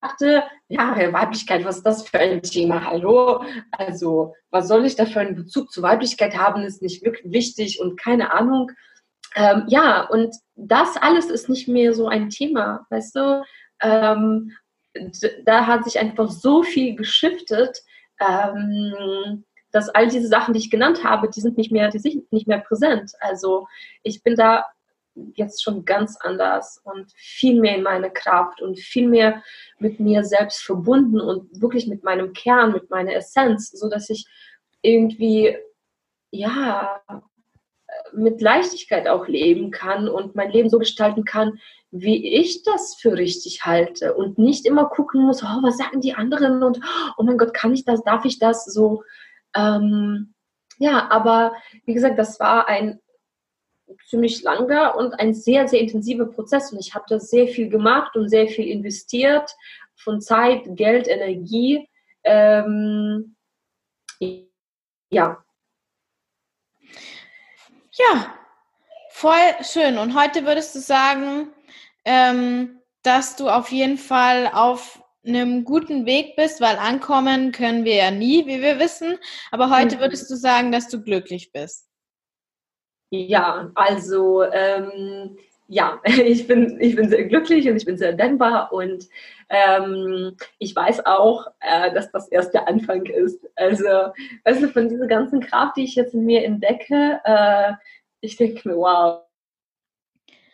dachte, ja, Weiblichkeit, was ist das für ein Thema? Hallo? Also, was soll ich da für einen Bezug zur Weiblichkeit haben, ist nicht wirklich wichtig und keine Ahnung. Ähm, ja, und das alles ist nicht mehr so ein Thema, weißt du? Ähm, da hat sich einfach so viel geschiftet, ähm, dass all diese Sachen, die ich genannt habe, die sind nicht mehr, die sind nicht mehr präsent. Also ich bin da jetzt schon ganz anders und viel mehr in meine Kraft und viel mehr mit mir selbst verbunden und wirklich mit meinem Kern, mit meiner Essenz, so dass ich irgendwie ja mit Leichtigkeit auch leben kann und mein Leben so gestalten kann, wie ich das für richtig halte und nicht immer gucken muss, oh, was sagen die anderen und oh mein Gott, kann ich das, darf ich das so. Ähm, ja, aber wie gesagt, das war ein ziemlich langer und ein sehr, sehr intensiver Prozess. Und ich habe da sehr viel gemacht und sehr viel investiert von Zeit, Geld, Energie. Ähm, ja. Ja, voll schön. Und heute würdest du sagen, ähm, dass du auf jeden Fall auf einem guten Weg bist, weil ankommen können wir ja nie, wie wir wissen. Aber heute mhm. würdest du sagen, dass du glücklich bist. Ja, also ähm, ja, [laughs] ich bin, ich bin sehr glücklich und ich bin sehr dankbar und ähm, ich weiß auch, äh, dass das erst der Anfang ist. Also, weißt du, von dieser ganzen Kraft, die ich jetzt in mir entdecke, äh, ich denke mir, wow.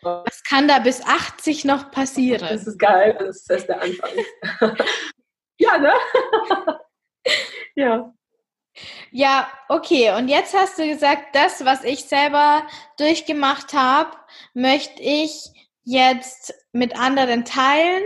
Was kann da bis 80 noch passieren? Das ist geil, das ist der Anfang. [laughs] ja, ne? [laughs] ja. Ja, okay. Und jetzt hast du gesagt, das, was ich selber durchgemacht habe, möchte ich jetzt mit anderen teilen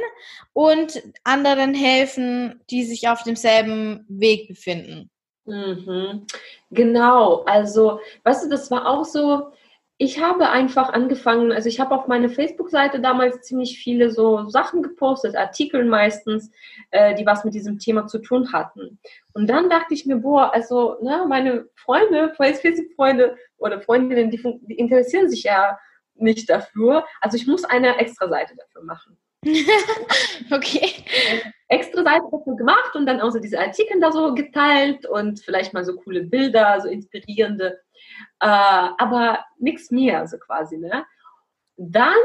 und anderen helfen, die sich auf demselben Weg befinden. Mhm. Genau. Also, weißt du, das war auch so, ich habe einfach angefangen, also ich habe auf meine Facebook-Seite damals ziemlich viele so Sachen gepostet, Artikel meistens, äh, die was mit diesem Thema zu tun hatten. Und dann dachte ich mir, boah, also ne, meine Freunde, Facebook-Freunde oder Freundinnen, die, die interessieren sich ja nicht dafür. Also ich muss eine extra Seite dafür machen. [laughs] okay. Extra Seite dafür gemacht und dann auch so diese Artikel da so geteilt und vielleicht mal so coole Bilder, so inspirierende äh, aber nichts mehr, so quasi. Ne? Dann,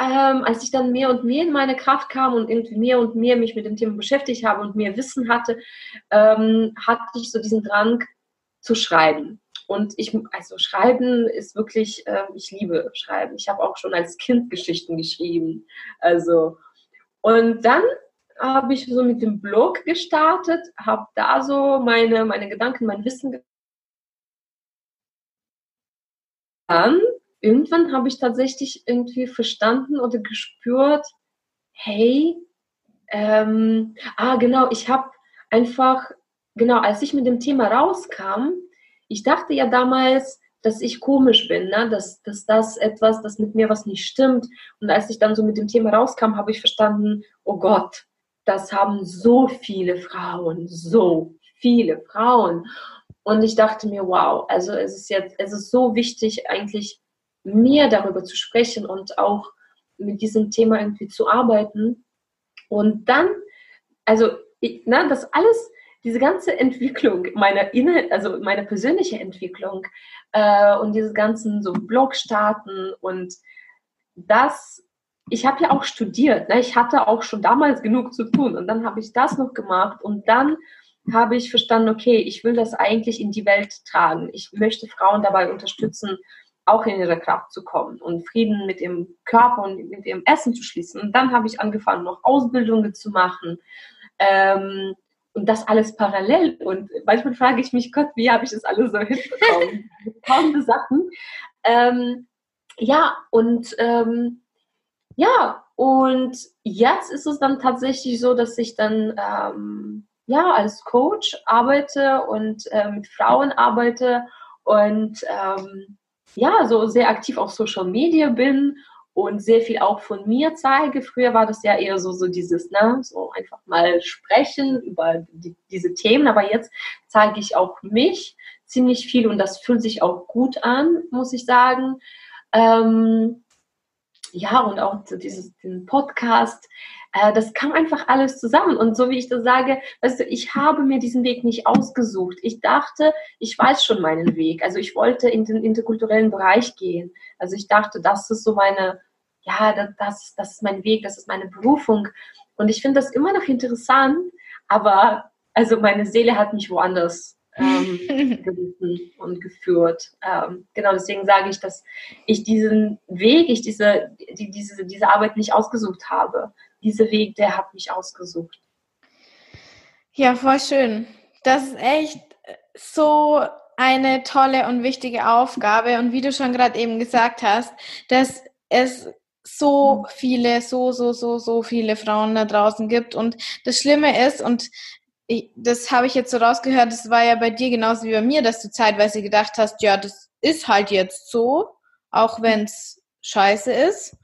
ähm, als ich dann mehr und mehr in meine Kraft kam und irgendwie mehr und mehr mich mit dem Thema beschäftigt habe und mehr Wissen hatte, ähm, hatte ich so diesen Drang zu schreiben. Und ich, also Schreiben ist wirklich, äh, ich liebe Schreiben. Ich habe auch schon als Kind Geschichten geschrieben. Also, und dann habe ich so mit dem Blog gestartet, habe da so meine, meine Gedanken, mein Wissen dann irgendwann habe ich tatsächlich irgendwie verstanden oder gespürt, hey, ähm, ah genau, ich habe einfach, genau, als ich mit dem Thema rauskam, ich dachte ja damals, dass ich komisch bin, ne? dass, dass das etwas, dass mit mir was nicht stimmt. Und als ich dann so mit dem Thema rauskam, habe ich verstanden, oh Gott, das haben so viele Frauen, so viele Frauen. Und ich dachte mir, wow, also es ist jetzt, es ist so wichtig, eigentlich mehr darüber zu sprechen und auch mit diesem Thema irgendwie zu arbeiten. Und dann, also, ich, na, das alles, diese ganze Entwicklung meiner inner, also meine persönliche Entwicklung äh, und diese ganzen so Blog-Starten und das, ich habe ja auch studiert, ne? ich hatte auch schon damals genug zu tun und dann habe ich das noch gemacht und dann habe ich verstanden, okay, ich will das eigentlich in die Welt tragen. Ich möchte Frauen dabei unterstützen, auch in ihre Kraft zu kommen und Frieden mit ihrem Körper und mit ihrem Essen zu schließen. Und dann habe ich angefangen, noch Ausbildungen zu machen. Ähm, und das alles parallel. Und manchmal frage ich mich, Gott, wie habe ich das alles so hinbekommen? [laughs] Tausende Sachen. Ähm, ja, und ähm, ja, und jetzt ist es dann tatsächlich so, dass ich dann ähm, ja als Coach arbeite und äh, mit Frauen arbeite und ähm, ja, so sehr aktiv auf Social Media bin und sehr viel auch von mir zeige. Früher war das ja eher so, so dieses, ne, so einfach mal sprechen über die, diese Themen, aber jetzt zeige ich auch mich ziemlich viel und das fühlt sich auch gut an, muss ich sagen. Ähm, ja, und auch dieses, den Podcast, das kam einfach alles zusammen. Und so wie ich das sage, weißt du, ich habe mir diesen Weg nicht ausgesucht. Ich dachte, ich weiß schon meinen Weg. Also ich wollte in den interkulturellen Bereich gehen. Also ich dachte, das ist so meine, ja, das, das ist mein Weg, das ist meine Berufung. Und ich finde das immer noch interessant, aber also meine Seele hat mich woanders ähm, [laughs] und geführt. Ähm, genau deswegen sage ich, dass ich diesen Weg, ich diese, die, diese, diese Arbeit nicht ausgesucht habe. Dieser Weg, der hat mich ausgesucht. Ja, voll schön. Das ist echt so eine tolle und wichtige Aufgabe. Und wie du schon gerade eben gesagt hast, dass es so viele, so, so, so, so viele Frauen da draußen gibt. Und das Schlimme ist, und ich, das habe ich jetzt so rausgehört, das war ja bei dir genauso wie bei mir, dass du zeitweise gedacht hast, ja, das ist halt jetzt so, auch wenn es scheiße ist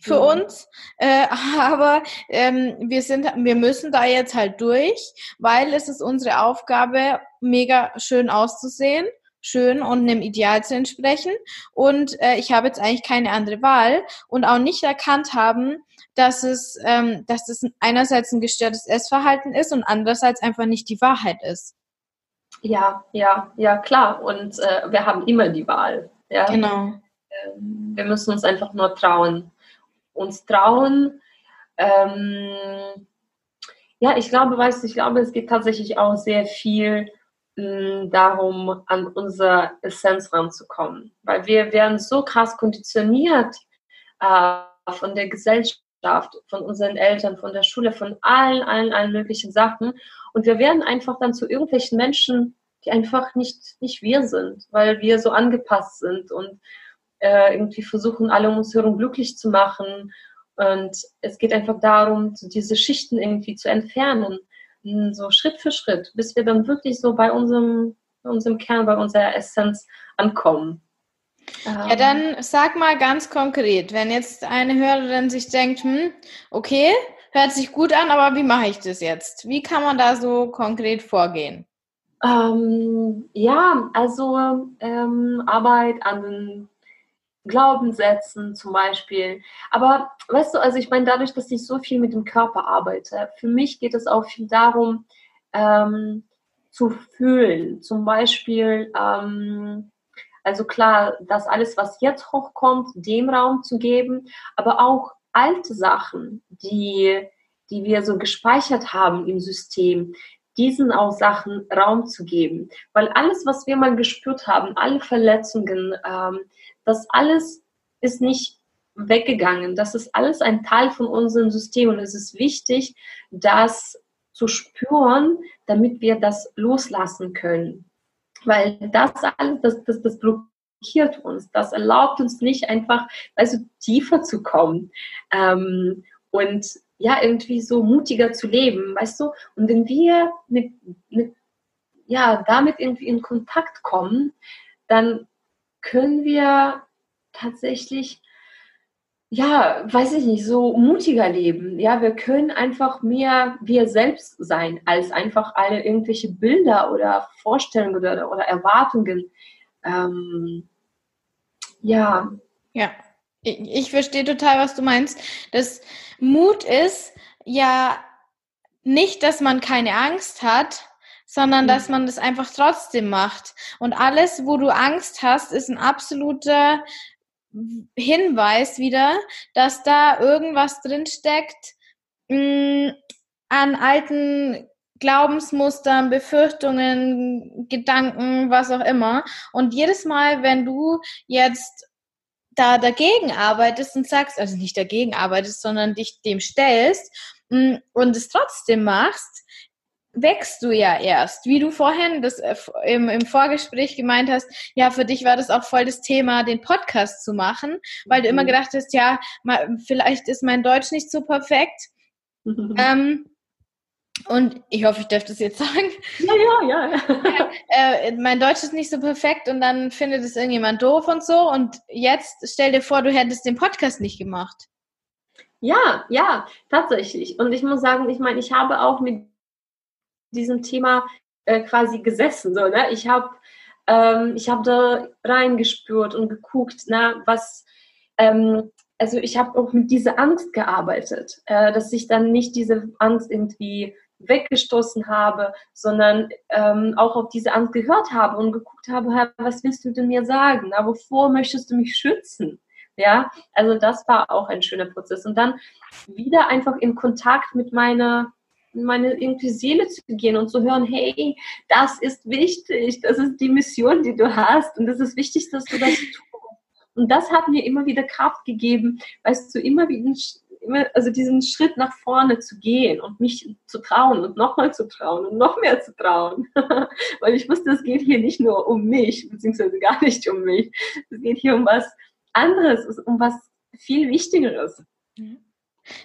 für ja. uns. Äh, [laughs] aber ähm, wir sind, wir müssen da jetzt halt durch, weil es ist unsere Aufgabe, mega schön auszusehen, schön und einem Ideal zu entsprechen. Und äh, ich habe jetzt eigentlich keine andere Wahl und auch nicht erkannt haben, dass es, ähm, dass es einerseits ein gestörtes Essverhalten ist und andererseits einfach nicht die Wahrheit ist. Ja, ja, ja, klar. Und äh, wir haben immer die Wahl. Ja? Genau. Ähm, wir müssen uns einfach nur trauen. Uns trauen. Ähm, ja, ich glaube, weißt ich glaube, es geht tatsächlich auch sehr viel mh, hm, darum, an unsere Essenz ranzukommen. Weil wir werden so krass konditioniert äh, von der Gesellschaft von unseren Eltern, von der Schule, von allen, allen, allen möglichen Sachen. Und wir werden einfach dann zu irgendwelchen Menschen, die einfach nicht, nicht wir sind, weil wir so angepasst sind und äh, irgendwie versuchen, alle um uns herum glücklich zu machen. Und es geht einfach darum, so diese Schichten irgendwie zu entfernen, so Schritt für Schritt, bis wir dann wirklich so bei unserem, unserem Kern, bei unserer Essenz ankommen. Ja, dann sag mal ganz konkret, wenn jetzt eine Hörerin sich denkt, hm, okay, hört sich gut an, aber wie mache ich das jetzt? Wie kann man da so konkret vorgehen? Ähm, ja, also ähm, Arbeit an den Glaubenssätzen zum Beispiel. Aber weißt du, also ich meine, dadurch, dass ich so viel mit dem Körper arbeite, für mich geht es auch viel darum, ähm, zu fühlen. Zum Beispiel, ähm, also klar, das alles, was jetzt hochkommt, dem Raum zu geben, aber auch alte Sachen, die, die wir so gespeichert haben im System, diesen auch Sachen Raum zu geben. Weil alles, was wir mal gespürt haben, alle Verletzungen, ähm, das alles ist nicht weggegangen. Das ist alles ein Teil von unserem System und es ist wichtig, das zu spüren, damit wir das loslassen können. Weil das alles, das, das, das blockiert uns. Das erlaubt uns nicht einfach, also tiefer zu kommen. Ähm, und ja, irgendwie so mutiger zu leben, weißt du? Und wenn wir mit, mit, ja, damit irgendwie in Kontakt kommen, dann können wir tatsächlich ja, weiß ich nicht, so mutiger leben. Ja, wir können einfach mehr wir selbst sein, als einfach alle irgendwelche Bilder oder Vorstellungen oder, oder Erwartungen, ähm, ja, Ja, ich, ich verstehe total, was du meinst. Das Mut ist ja nicht, dass man keine Angst hat, sondern mhm. dass man das einfach trotzdem macht. Und alles, wo du Angst hast, ist ein absoluter Hinweis wieder, dass da irgendwas drin steckt mh, mm, an alten Glaubensmustern, Befürchtungen, Gedanken, was auch immer. Und jedes Mal, wenn du jetzt da dagegen arbeitest und sagst, also nicht dagegen arbeitest, sondern dich dem stellst mm, und es trotzdem machst, wächst du ja erst. Wie du vorhin das äh, im, im Vorgespräch gemeint hast, ja, für dich war das auch voll das Thema, den Podcast zu machen, weil du immer mhm. gedacht hast, ja, mal, vielleicht ist mein Deutsch nicht so perfekt. Mhm. Ähm, und ich hoffe, ich darf das jetzt sagen. Ja, ja, [laughs] ja. äh, mein Deutsch ist nicht so perfekt und dann findet es irgendjemand doof und so. Und jetzt stell dir vor, du hättest den Podcast nicht gemacht. Ja, ja, tatsächlich. Und ich muss sagen, ich meine, ich habe auch mit diesem Thema äh, quasi gesessen. So, ne? Ich habe ähm, hab da reingespürt und geguckt, ne, was, ähm, also ich habe auch mit dieser Angst gearbeitet, äh, dass ich dann nicht diese Angst irgendwie weggestoßen habe, sondern ähm, auch auf diese Angst gehört habe und geguckt habe, was willst du denn mir sagen? Aber wovor möchtest du mich schützen? Ja, also das war auch ein schöner Prozess. Und dann wieder einfach in Kontakt mit meiner meine irgendwie Seele zu gehen und zu hören, hey, das ist wichtig, das ist die Mission, die du hast und das ist wichtig, dass du das tust. Und das hat mir immer wieder Kraft gegeben, weißt du, immer wieder, immer, also diesen Schritt nach vorne zu gehen und mich zu trauen und nochmal zu trauen und noch mehr zu trauen. [laughs] Weil ich wusste, es geht hier nicht nur um mich, beziehungsweise gar nicht um mich. Es geht hier um was anderes, um was viel Wichtigeres. Mhm.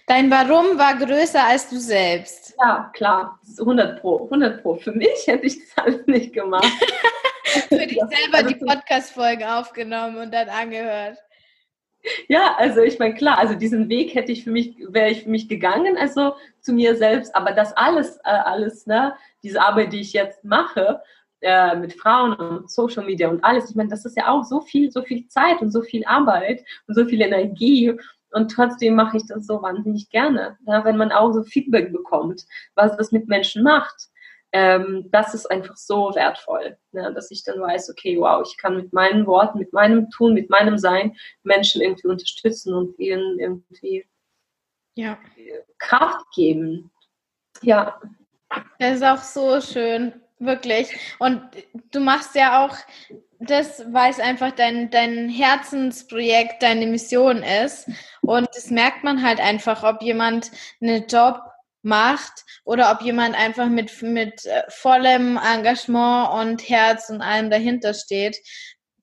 Dein Warum war größer als du selbst. Ja, klar. 100 Pro. 100 Pro. Für mich hätte ich das alles nicht gemacht. [laughs] Für dich selber die Podcast-Folgen aufgenommen und dann angehört. Ja, also ich meine, klar, also diesen Weg hätte ich für mich, wäre ich für mich gegangen, also zu mir selbst, aber das alles, äh, alles, ne, diese Arbeit, die ich jetzt mache, äh, mit Frauen und Social Media und alles, ich meine, das ist ja auch so viel, so viel Zeit und so viel Arbeit und so viel Energie und trotzdem mache ich das so wahnsinnig gerne, ja, wenn man auch so Feedback bekommt, was das mit Menschen macht. Ähm, das ist einfach so wertvoll, ne, dass ich dann weiß, okay, wow, ich kann mit meinen Worten, mit meinem Tun, mit meinem Sein Menschen irgendwie unterstützen und ihnen irgendwie ja. Kraft geben. Ja. Das ist auch so schön, wirklich. Und du machst ja auch das, weil es einfach dein, dein Herzensprojekt, deine Mission ist. Und das merkt man halt einfach, ob jemand einen Job macht oder ob jemand einfach mit, mit äh, vollem Engagement und Herz und allem dahinter steht.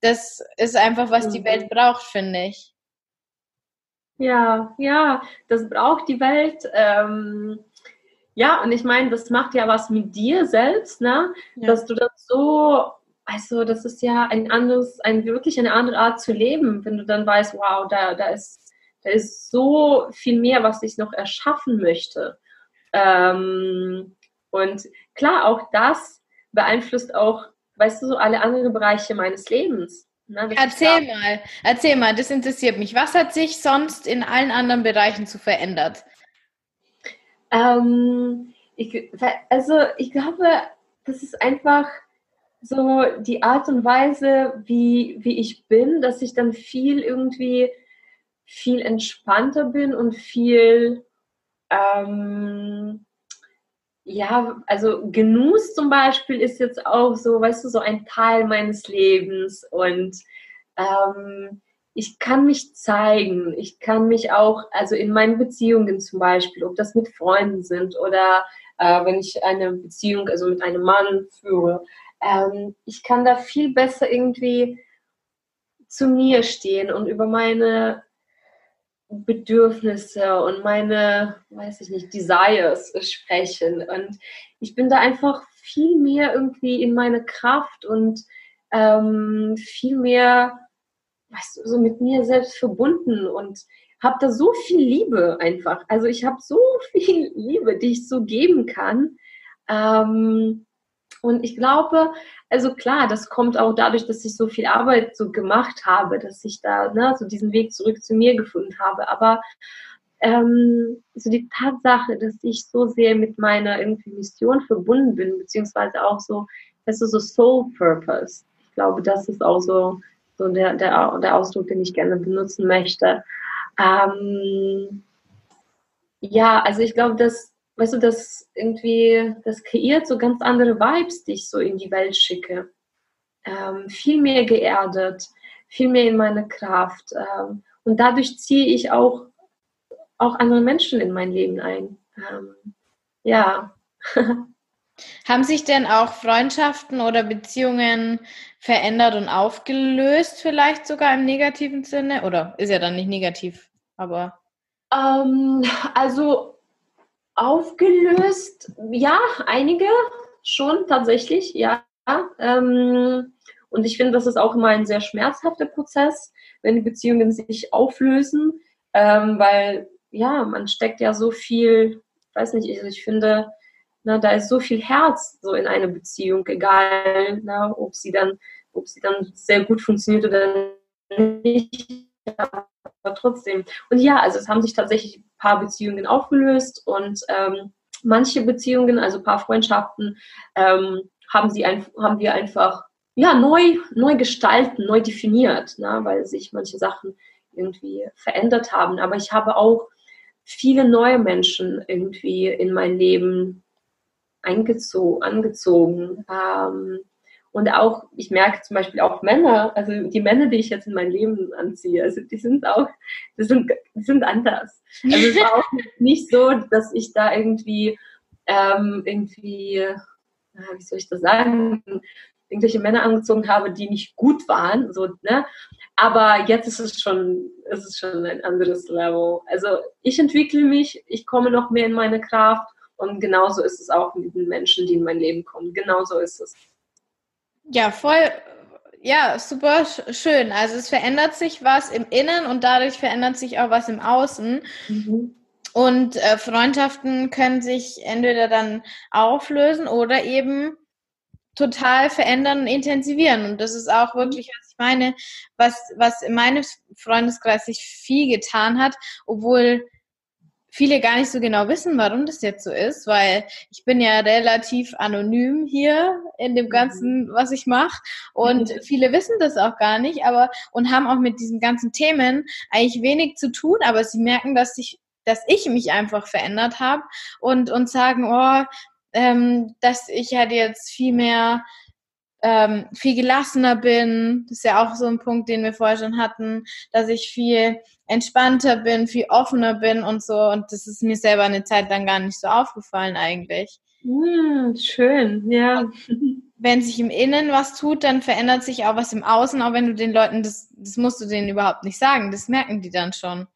Das ist einfach, was die Welt mhm. braucht, finde ich. Ja, ja, das braucht die Welt. Ähm, ja, und ich meine, das macht ja was mit dir selbst, ne? Ja. Dass du das so also das ist ja ein anderes, ein wirklich eine andere Art zu leben, wenn du dann weißt, wow, da, da ist, da ist so viel mehr, was ich noch erschaffen möchte. Ähm, und klar, auch das beeinflusst auch, weißt du, so alle anderen Bereiche meines Lebens. Ne, erzähl mal, erzähl mal, das interessiert mich. Was hat sich sonst in allen anderen Bereichen zu verändert? Ähm, ich, also ich glaube, das ist einfach so die Art und Weise, wie, wie ich bin, dass ich dann viel irgendwie viel entspannter bin und viel, ähm, ja, also Genuss zum Beispiel ist jetzt auch so, weißt du, so ein Teil meines Lebens und ähm, ich kann mich zeigen, ich kann mich auch, also in meinen Beziehungen zum Beispiel, ob das mit Freunden sind oder äh, wenn ich eine Beziehung, also mit einem Mann führe, ähm, ich kann da viel besser irgendwie zu mir stehen und über meine Bedürfnisse und meine, weiß ich nicht, Desires sprechen. Und ich bin da einfach viel mehr irgendwie in meine Kraft und ähm, viel mehr, weißt du, so mit mir selbst verbunden und habe da so viel Liebe einfach. Also ich habe so [laughs] viel Liebe, die ich so geben kann. Ähm, Und ich glaube, also klar, das kommt auch dadurch, dass ich so viel Arbeit so gemacht habe, dass ich da ne, so diesen Weg zurück zu mir gefunden habe. Aber ähm, so die Tatsache, dass ich so sehr mit meiner irgendwie Mission verbunden bin, beziehungsweise auch so, das ist so Soul Purpose. Ich glaube, das ist auch so, so der, der, der Ausdruck, den ich gerne benutzen möchte. Ähm, ja, also ich glaube, dass, weißt du, das irgendwie, das kreiert so ganz andere Vibes, die ich so in die Welt schicke. Ähm, viel mehr geerdet, viel mehr in meine Kraft. Ähm, und dadurch ziehe ich auch auch andere Menschen in mein Leben ein. Ähm, ja. [laughs] Haben sich denn auch Freundschaften oder Beziehungen verändert und aufgelöst, vielleicht sogar im negativen Sinne? Oder ist ja dann nicht negativ, aber. Ähm, also aufgelöst, ja, einige schon tatsächlich, ja. Ähm, und ich finde, das ist auch immer ein sehr schmerzhafter Prozess, wenn die Beziehungen sich auflösen, ähm, weil ja, man steckt ja so viel, ich weiß nicht, also ich finde, na, da ist so viel Herz so in einer Beziehung, egal, na, ob sie dann, ob sie dann sehr gut funktioniert oder nicht, aber trotzdem. Und ja, also es haben sich tatsächlich ein paar Beziehungen aufgelöst und ähm, manche Beziehungen, also ein paar Freundschaften, ähm, haben sie ein, haben wir einfach ja neu neu gestalten, neu definiert, na, weil sich manche Sachen irgendwie verändert haben. Aber ich habe auch viele neue Menschen irgendwie in mein Leben angezogen. Ähm, und auch, ich merke zum Beispiel auch Männer, also die Männer, die ich jetzt in mein Leben anziehe, also die sind auch, die sind, die sind anders. Also es war auch [laughs] nicht so, dass ich da irgendwie, ähm, irgendwie, wie soll ich das sagen, irgendwelche Männer angezogen habe, die nicht gut waren, so, ne? Aber jetzt ist es schon, ist es schon ein anderes Level. Also ich entwickle mich, ich komme noch mehr in meine Kraft und genauso ist es auch mit den Menschen, die in mein Leben kommen. Genauso ist es. Ja, voll, ja, super schön. Also es verändert sich was im Innen und dadurch verändert sich auch was im Außen. Mhm. Und äh, Freundschaften können sich entweder dann auflösen oder eben total verändern und intensivieren. Und das ist auch wirklich, was ich meine, was, was in meinem Freundeskreis sich viel getan hat, obwohl viele gar nicht so genau wissen, warum das jetzt so ist, weil ich bin ja relativ anonym hier in dem ganzen, was ich mache und mhm. [laughs] viele wissen das auch gar nicht, aber und haben auch mit diesen ganzen Themen eigentlich wenig zu tun, aber sie merken, dass ich dass ich mich einfach verändert habe und und sagen, oh, ähm, dass ich halt jetzt viel mehr, ähm, viel gelassener bin. Das ist ja auch so ein Punkt, den wir vorher schon hatten, dass ich viel entspannter bin, viel offener bin und so. Und das ist mir selber eine Zeit lang gar nicht so aufgefallen eigentlich. Mm, schön, ja. wenn sich im Innen was tut, dann verändert sich auch was im Außen, auch wenn du den Leuten, das, das musst du denen überhaupt nicht sagen, das merken die dann schon.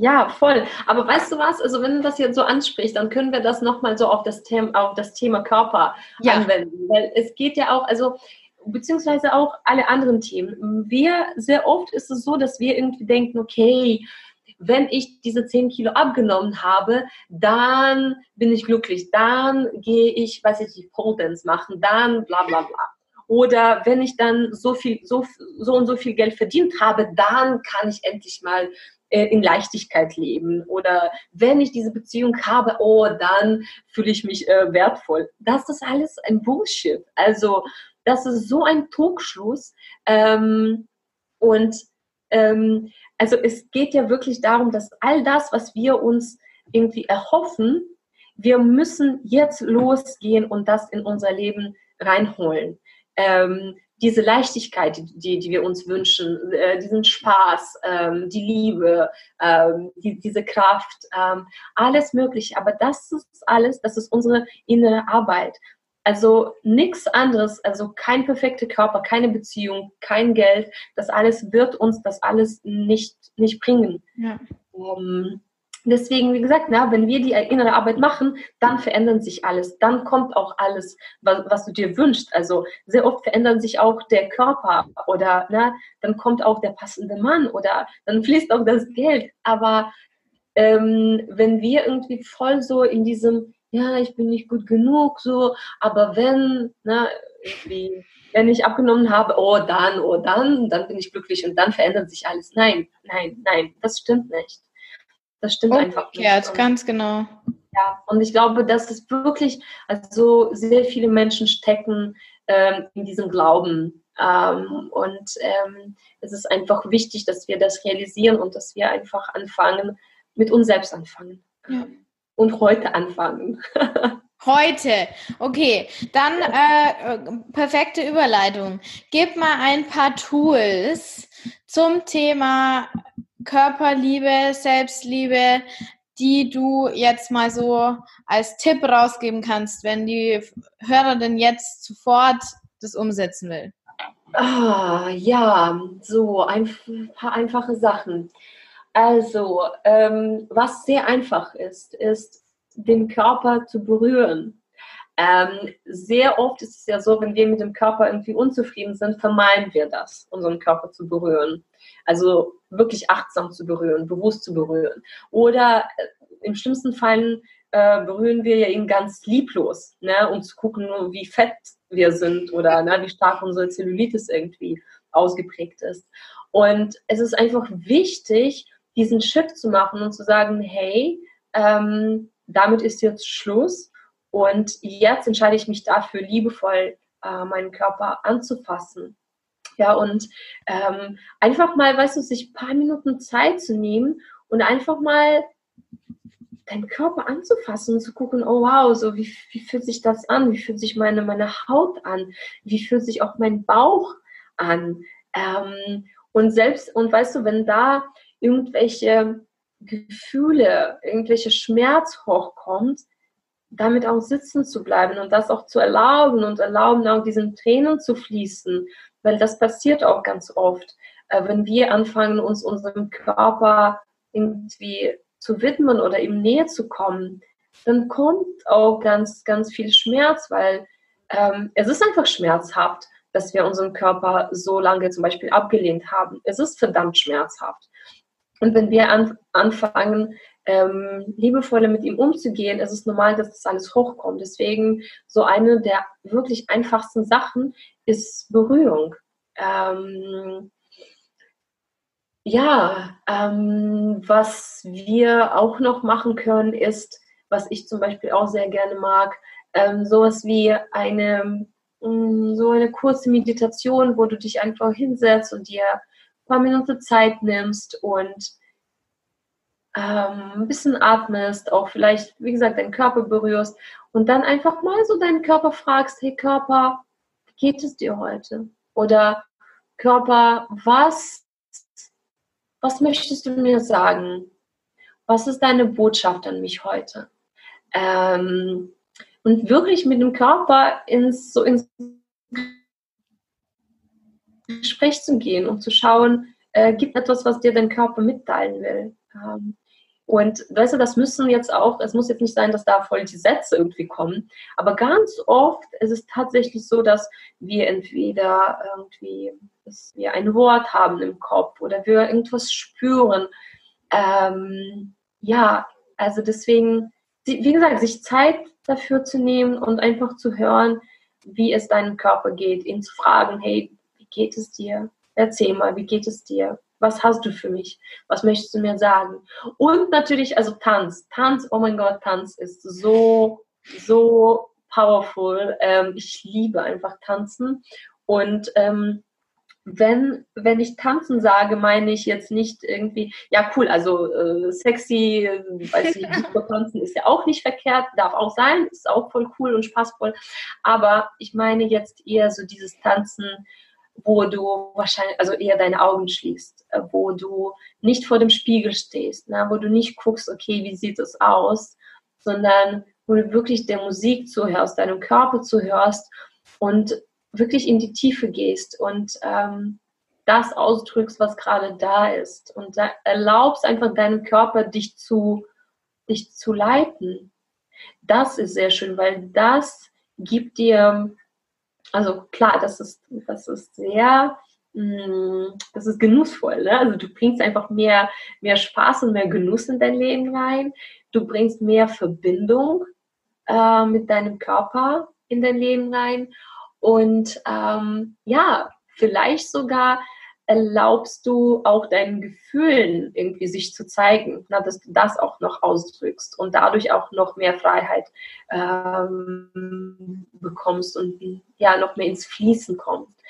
Ja, voll. Aber weißt du was? Also wenn du das jetzt so ansprichst, dann können wir das nochmal so auf das Thema, auf das Thema Körper ja. anwenden. Weil es geht ja auch, also beziehungsweise auch alle anderen Themen. Wir, sehr oft ist es so, dass wir irgendwie denken, okay, wenn ich diese 10 Kilo abgenommen habe, dann bin ich glücklich, dann gehe ich, weiß ich nicht, Pole machen, dann bla bla bla. Oder wenn ich dann so viel, so, so und so viel Geld verdient habe, dann kann ich endlich mal in Leichtigkeit leben oder wenn ich diese Beziehung habe, oh, dann fühle ich mich äh, wertvoll. Das ist alles ein Bullshit. Also das ist so ein Trugschluss ähm, und ähm, also es geht ja wirklich darum, dass all das, was wir uns irgendwie erhoffen, wir müssen jetzt losgehen und das in unser Leben reinholen. Ähm, diese Leichtigkeit, die, die wir uns wünschen, äh, diesen Spaß, ähm, die Liebe, ähm, die, diese Kraft, ähm, alles Mögliche. Aber das ist alles, das ist unsere innere Arbeit. Also nichts anderes, also kein perfekter Körper, keine Beziehung, kein Geld, das alles wird uns das alles nicht, nicht bringen. Ja. Ähm, Deswegen, wie gesagt, na, wenn wir die innere Arbeit machen, dann verändert sich alles. Dann kommt auch alles, was, was du dir wünschst. Also sehr oft verändert sich auch der Körper oder na, dann kommt auch der passende Mann oder dann [laughs] fließt auch das Geld. Aber ähm, wenn wir irgendwie voll so in diesem ja, ich bin nicht gut genug, so, aber wenn, ne, irgendwie, wenn ich abgenommen habe, oh dann, oh dann, dann bin ich glücklich und dann verändert sich alles. Nein, nein, nein, das stimmt nicht. Das stimmt oh, einfach nicht. Ja, ganz genau. Ja, und ich glaube, dass es wirklich, also sehr viele Menschen stecken ähm, in diesem Glauben. Ähm, und ähm, es ist einfach wichtig, dass wir das realisieren und dass wir einfach anfangen, mit uns selbst anfangen. Ja. Und heute anfangen. [laughs] Heute. Okay, dann äh, perfekte Überleitung. Gib mal ein paar Tools zum Thema Körperliebe, Selbstliebe, die du jetzt mal so als Tipp rausgeben kannst, wenn die Hörerin jetzt sofort das umsetzen will? Ah, ja, so ein paar einfache Sachen. Also, ähm, was sehr einfach ist, ist, den Körper zu berühren. Ähm, sehr oft ist es ja so, wenn wir mit dem Körper irgendwie unzufrieden sind, vermeiden wir das, unseren Körper zu berühren. Also wirklich achtsam zu berühren, bewusst zu berühren. Oder äh, im schlimmsten Fall äh, berühren wir ja ihn ganz lieblos, ne, um zu gucken, wie fett wir sind oder ne, wie stark unsere Zellulitis irgendwie ausgeprägt ist. Und es ist einfach wichtig, diesen Shift zu machen und zu sagen, hey, ähm, damit ist jetzt Schluss und jetzt entscheide ich mich dafür, liebevoll äh, meinen Körper anzufassen. Ja, und ähm, einfach mal, weißt du, sich ein paar Minuten Zeit zu nehmen und einfach mal deinen Körper anzufassen und zu gucken, oh wow, so wie, wie fühlt sich das an? Wie fühlt sich meine, meine Haut an? Wie fühlt sich auch mein Bauch an? Ähm, und selbst, und weißt du, wenn da irgendwelche Gefühle, irgendwelche Schmerz hochkommt, damit auch sitzen zu bleiben und das auch zu erlauben und erlauben, auch diesen Tränen zu fließen, weil das passiert auch ganz oft, äh, wenn wir anfangen, uns unserem Körper irgendwie zu widmen oder ihm näher zu kommen, dann kommt auch ganz, ganz viel Schmerz, weil ähm, es ist einfach schmerzhaft, dass wir unseren Körper so lange zum Beispiel abgelehnt haben. Es ist verdammt schmerzhaft. Und wenn wir an, anfangen, ähm, liebevoller mit ihm umzugehen, ist es normal, dass das alles hochkommt. Deswegen so eine der wirklich einfachsten Sachen ist Berührung. Ähm, ja, ähm, was wir auch noch machen können, ist, was ich zum Beispiel auch sehr gerne mag, ähm, sowas wie eine, mh, mm, so eine kurze Meditation, wo du dich einfach hinsetzt und dir paar Minuten Zeit nimmst und ähm, ein bisschen atmest, auch vielleicht, wie gesagt, deinen Körper berührst und dann einfach mal so deinen Körper fragst, hey Körper, wie geht es dir heute? Oder Körper, was, was möchtest du mir sagen? Was ist deine Botschaft an mich heute? Ähm, und wirklich mit dem Körper ins, so ins Gespräch zu gehen, um zu schauen, äh, gibt etwas, was dir dein Körper mitteilen will. Ähm, und weißt du, das müssen jetzt auch, es muss jetzt nicht sein, dass da voll die Sätze irgendwie kommen, aber ganz oft ist es tatsächlich so, dass wir entweder irgendwie, dass wir ein Wort haben im Kopf oder wir irgendwas spüren. Ähm, ja, also deswegen, wie gesagt, sich Zeit dafür zu nehmen und einfach zu hören, wie es deinem Körper geht, ihn zu fragen, hey, geht es dir? Erzähl mal, wie geht es dir? Was hast du für mich? Was möchtest du mir sagen? Und natürlich, also Tanz. Tanz, oh mein Gott, Tanz ist so, so powerful. Ähm, ich liebe einfach Tanzen. Und ähm, wenn, wenn ich tanzen sage, meine ich jetzt nicht irgendwie, ja cool, also äh, sexy, weiß ich, [laughs] tanzen ist ja auch nicht verkehrt, darf auch sein, ist auch voll cool und spaßvoll. Aber ich meine jetzt eher so dieses Tanzen, wo du wahrscheinlich, also eher deine Augen schließt, äh, wo du nicht vor dem Spiegel stehst, ne, wo du nicht guckst, okay, wie sieht es aus, sondern wo du wirklich der Musik zuhörst, deinem Körper zuhörst und wirklich in die Tiefe gehst und ähm, das ausdrückst, was gerade da ist und da erlaubst einfach deinem Körper dich zu, dich zu leiten. Das ist sehr schön, weil das gibt dir also klar, das ist, das ist sehr, mm, das ist genussvoll. Ne? Also du bringst einfach mehr, mehr Spaß und mehr Genuss in dein Leben rein. Du bringst mehr Verbindung äh, mit deinem Körper in dein Leben rein und ähm, ja, vielleicht sogar erlaubst du auch deinen Gefühlen irgendwie sich zu zeigen, na, dass du das auch noch ausdrückst und dadurch auch noch mehr Freiheit ähm, bekommst und ja noch mehr ins Fließen kommst.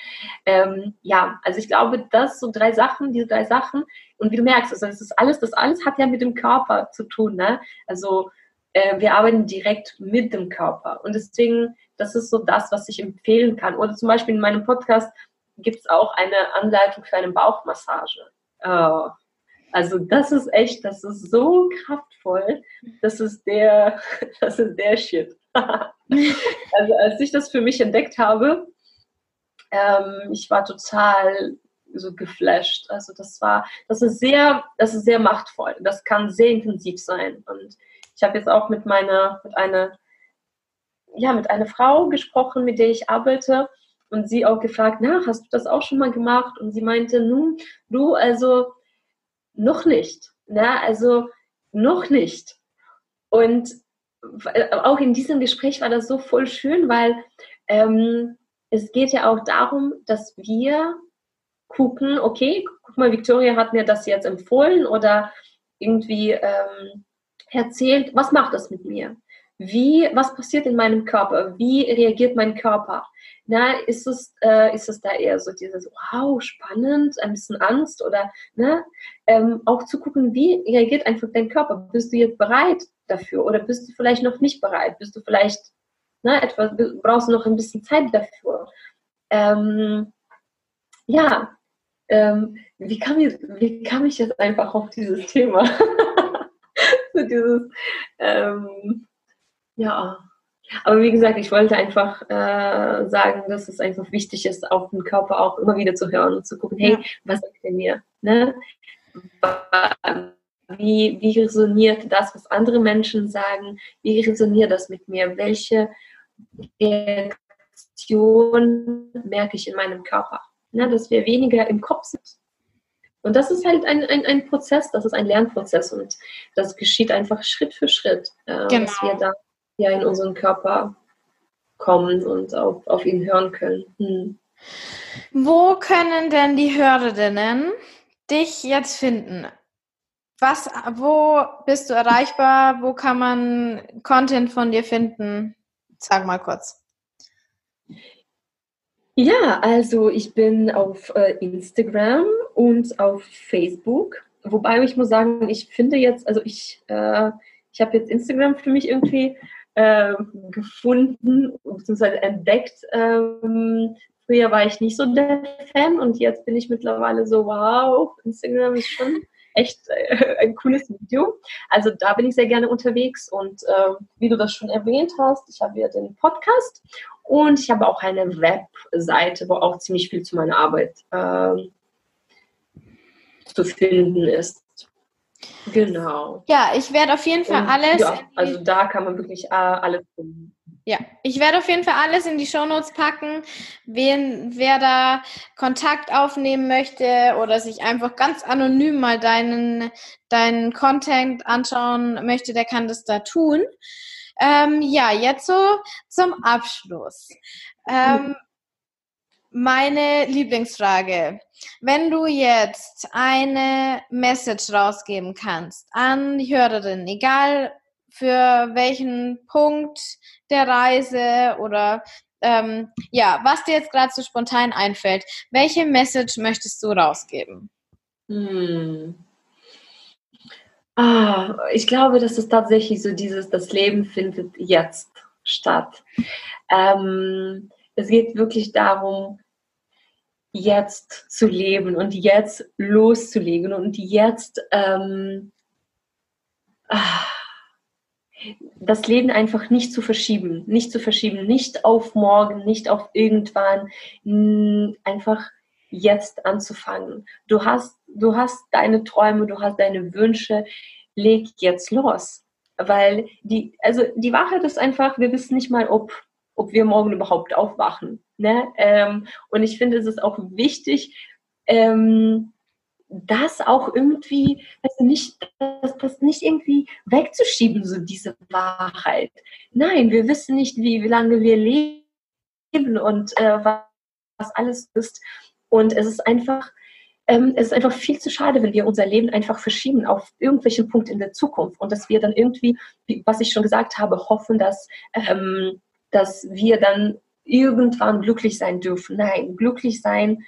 Ähm, ja, also ich glaube, das so drei Sachen, diese drei Sachen und wie du merkst, also das ist alles, das alles hat ja mit dem Körper zu tun, ne? Also äh, wir arbeiten direkt mit dem Körper und deswegen, das ist so das, was ich empfehlen kann. Oder zum Beispiel in meinem Podcast gibt es auch eine Anleitung für eine Bauchmassage. Oh. Also das ist echt, das ist so kraftvoll. Das ist der, [laughs] das ist der Shit. [laughs] also als ich das für mich entdeckt habe, ähm, ich war total so geflasht. Also das war, das ist sehr, das ist sehr machtvoll. Das kann sehr intensiv sein. Und ich habe jetzt auch mit meiner, mit einer, ja, mit einer Frau gesprochen, mit der ich arbeite und sie auch gefragt, na, hast du das auch schon mal gemacht? Und sie meinte, nun, du, also noch nicht. Na, also noch nicht. Und auch in diesem Gespräch war das so voll schön, weil ähm, es geht ja auch darum, dass wir gucken, okay, guck mal, Victoria hat mir das jetzt empfohlen oder irgendwie ähm, erzählt, was macht das mit mir? Wie, was passiert in meinem Körper? Wie reagiert mein Körper? Na, ist es, äh, ist es da eher so dieses, wow, spannend, ein bisschen Angst oder, ne? Ähm, auch zu gucken, wie reagiert einfach dein Körper? Bist du jetzt bereit dafür oder bist du vielleicht noch nicht bereit? Bist du vielleicht, ne, etwas, brauchst du noch ein bisschen Zeit dafür? Ähm, ja, ähm, wie, kam ich, wie kam ich jetzt einfach auf dieses Thema? [laughs] so dieses, ähm, ja. Aber wie gesagt, ich wollte einfach äh, sagen, dass es einfach wichtig ist, auf den Körper auch immer wieder zu hören und zu gucken, hey, was sagt der mir? Ne? Wie, wie resoniert das, was andere Menschen sagen? Wie resoniert das mit mir? Welche Reaktion merke ich in meinem Körper? Ne? Dass wir weniger im Kopf sind. Und das ist halt ein, ein, ein Prozess, das ist ein Lernprozess und das geschieht einfach Schritt für Schritt, äh, genau. dass wir da ja in unseren Körper kommen und auf, auf ihn hören können. Hm. Wo können denn die Hörerinnen dich jetzt finden? Was, wo bist du erreichbar? Wo kann man Content von dir finden? Sag mal kurz. Ja, also ich bin auf äh, Instagram und auf Facebook. Wobei ich muss sagen, ich finde jetzt, also ich, äh, ich habe jetzt Instagram für mich irgendwie äh, gefunden bzw. entdeckt. Ähm, früher war ich nicht so der Fan und jetzt bin ich mittlerweile so, wow, Instagram ist schon echt äh, ein cooles Video. Also da bin ich sehr gerne unterwegs und äh, wie du das schon erwähnt hast, ich habe ja den Podcast und ich habe auch eine Webseite, wo auch ziemlich viel zu meiner Arbeit äh, zu finden ist. Genau. Ja, ich werde auf jeden Fall Und, alles. Ja, also da kann man wirklich äh, alles finden. Ja, ich werde auf jeden Fall alles in die Shownotes packen. Wen, wer da Kontakt aufnehmen möchte oder sich einfach ganz anonym mal deinen, deinen Content anschauen möchte, der kann das da tun. Ähm, ja, jetzt so zum Abschluss. Ähm, meine Lieblingsfrage. Wenn du jetzt eine Message rausgeben kannst an die Hörerin, egal für welchen Punkt der Reise oder ähm, ja, was dir jetzt gerade so spontan einfällt, welche Message möchtest du rausgeben? Hm. Ah, ich glaube, das ist tatsächlich so dieses, das Leben findet jetzt statt. Ähm, es geht wirklich darum, jetzt zu leben und jetzt loszulegen und jetzt ähm, ah, das Leben einfach nicht zu verschieben, nicht zu verschieben, nicht auf morgen, nicht auf irgendwann, einfach jetzt anzufangen. Du hast, du hast deine Träume, du hast deine Wünsche, leg jetzt los. Weil die, also die Wahrheit ist einfach, wir wissen nicht mal, ob ob wir morgen überhaupt aufwachen. Ne? Ähm, und ich finde, es ist auch wichtig, ähm, das auch irgendwie, also nicht, das, das nicht irgendwie wegzuschieben, so diese Wahrheit. Nein, wir wissen nicht, wie, wie lange wir leben und äh, was, was alles ist. Und es ist einfach, ähm, es ist einfach viel zu schade, wenn wir unser Leben einfach verschieben auf irgendwelchen Punkt in der Zukunft und dass wir dann irgendwie, was ich schon gesagt habe, hoffen, dass, ähm, dass wir dann irgendwann glücklich sein dürfen. Nein, glücklich sein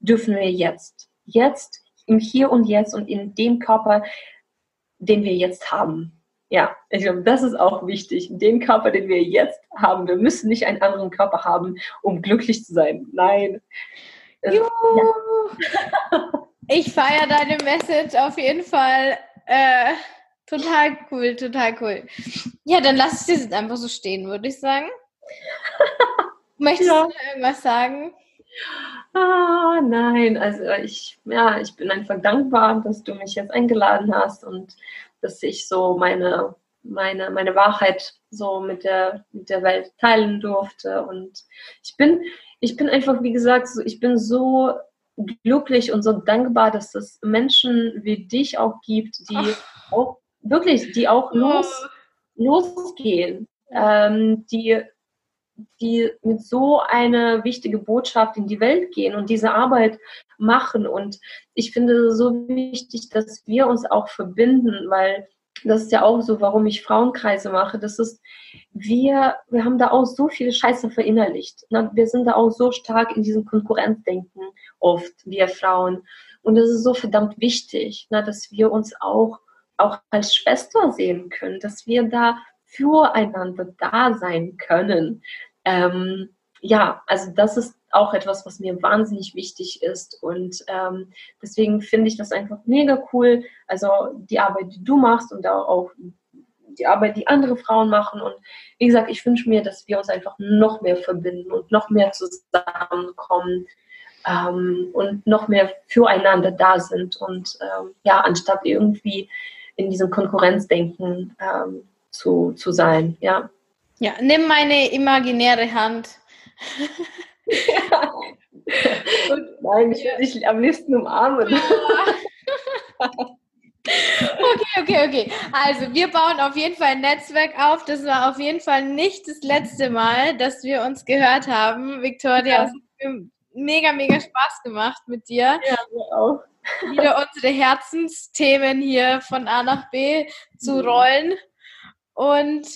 dürfen wir jetzt. Jetzt im Hier und Jetzt und in dem Körper, den wir jetzt haben. Ja, ich glaube, das ist auch wichtig. Den Körper, den wir jetzt haben. Wir müssen nicht einen anderen Körper haben, um glücklich zu sein. Nein. Es, ja. Ich feiere deine Message auf jeden Fall. Äh, total cool, total cool. Ja, dann lass es jetzt einfach so stehen, würde ich sagen. [laughs] Möchtest ja. du irgendwas sagen? Ah, nein, also ich, ja, ich bin einfach dankbar, dass du mich jetzt eingeladen hast und dass ich so meine, meine, meine Wahrheit so mit der, mit der Welt teilen durfte. Und ich bin, ich bin einfach, wie gesagt, so, ich bin so glücklich und so dankbar, dass es Menschen wie dich auch gibt, die Ach. auch wirklich, die auch los, losgehen, ähm, die die mit so eine wichtige Botschaft in die Welt gehen und diese Arbeit machen. Und ich finde es so wichtig, dass wir uns auch verbinden, weil das ist ja auch so, warum ich Frauenkreise mache. Das ist, wir, wir haben da auch so viele Scheiße verinnerlicht. Wir sind da auch so stark in diesem Konkurrenzdenken oft, wir Frauen. Und es ist so verdammt wichtig, dass wir uns auch, auch als Schwester sehen können, dass wir da füreinander da sein können. Ähm, ja, also das ist auch etwas, was mir wahnsinnig wichtig ist. Und ähm, deswegen finde ich das einfach mega cool. Also die Arbeit, die du machst und auch die Arbeit, die andere Frauen machen. Und wie gesagt, ich wünsche mir, dass wir uns einfach noch mehr verbinden und noch mehr zusammenkommen ähm, und noch mehr füreinander da sind. Und ähm, ja, anstatt irgendwie in diesem Konkurrenzdenken ähm, zu, zu sein. Ja. Ja, nimm meine imaginäre Hand. ja. Nein, ich würde dich am liebsten umarmen. Okay, okay, okay. Also wir bauen auf jeden Fall ein Netzwerk auf. Das war auf jeden Fall nicht das letzte Mal, dass wir uns gehört haben. Victoria, ja. es hat mega, mega Spaß gemacht mit dir. Ja, mir auch. Wieder unsere Herzensthemen hier von A nach B zu mhm. rollen. Und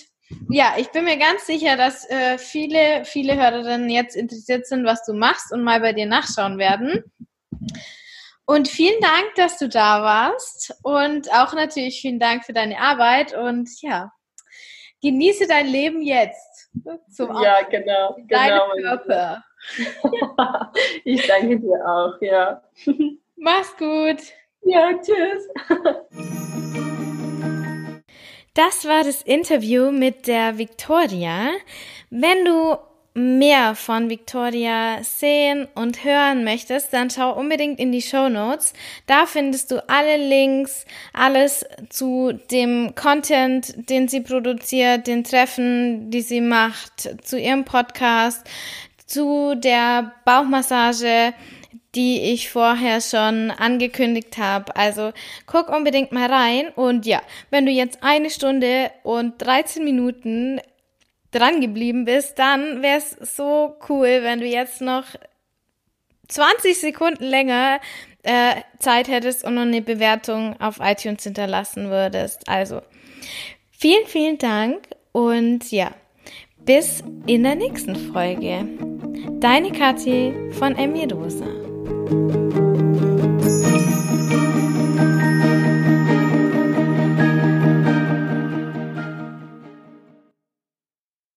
ja, ich bin mir ganz sicher, dass äh, viele, viele Hörerinnen jetzt interessiert sind, was du machst und mal bei dir nachschauen werden. Und vielen Dank, dass du da warst und auch natürlich vielen Dank für deine Arbeit und ja, genieße dein Leben jetzt. Zum ja, genau. Deinem genau. Körper. [laughs] ich danke dir auch, ja. Mach's gut. Ja, tschüss. Das war das Interview mit der Victoria. Wenn du mehr von Victoria sehen und hören möchtest, dann schau unbedingt in die Show Notes. Da findest du alle Links, alles zu dem Content, den sie produziert, den Treffen, die sie macht, zu ihrem Podcast, zu der Bauchmassage die ich vorher schon angekündigt habe. Also guck unbedingt mal rein. Und ja, wenn du jetzt eine Stunde und 13 Minuten dran geblieben bist, dann wäre es so cool, wenn du jetzt noch 20 Sekunden länger äh, Zeit hättest und noch eine Bewertung auf iTunes hinterlassen würdest. Also vielen, vielen Dank und ja, bis in der nächsten Folge. Deine Kathi von Emirosa. Rosa. Thank you.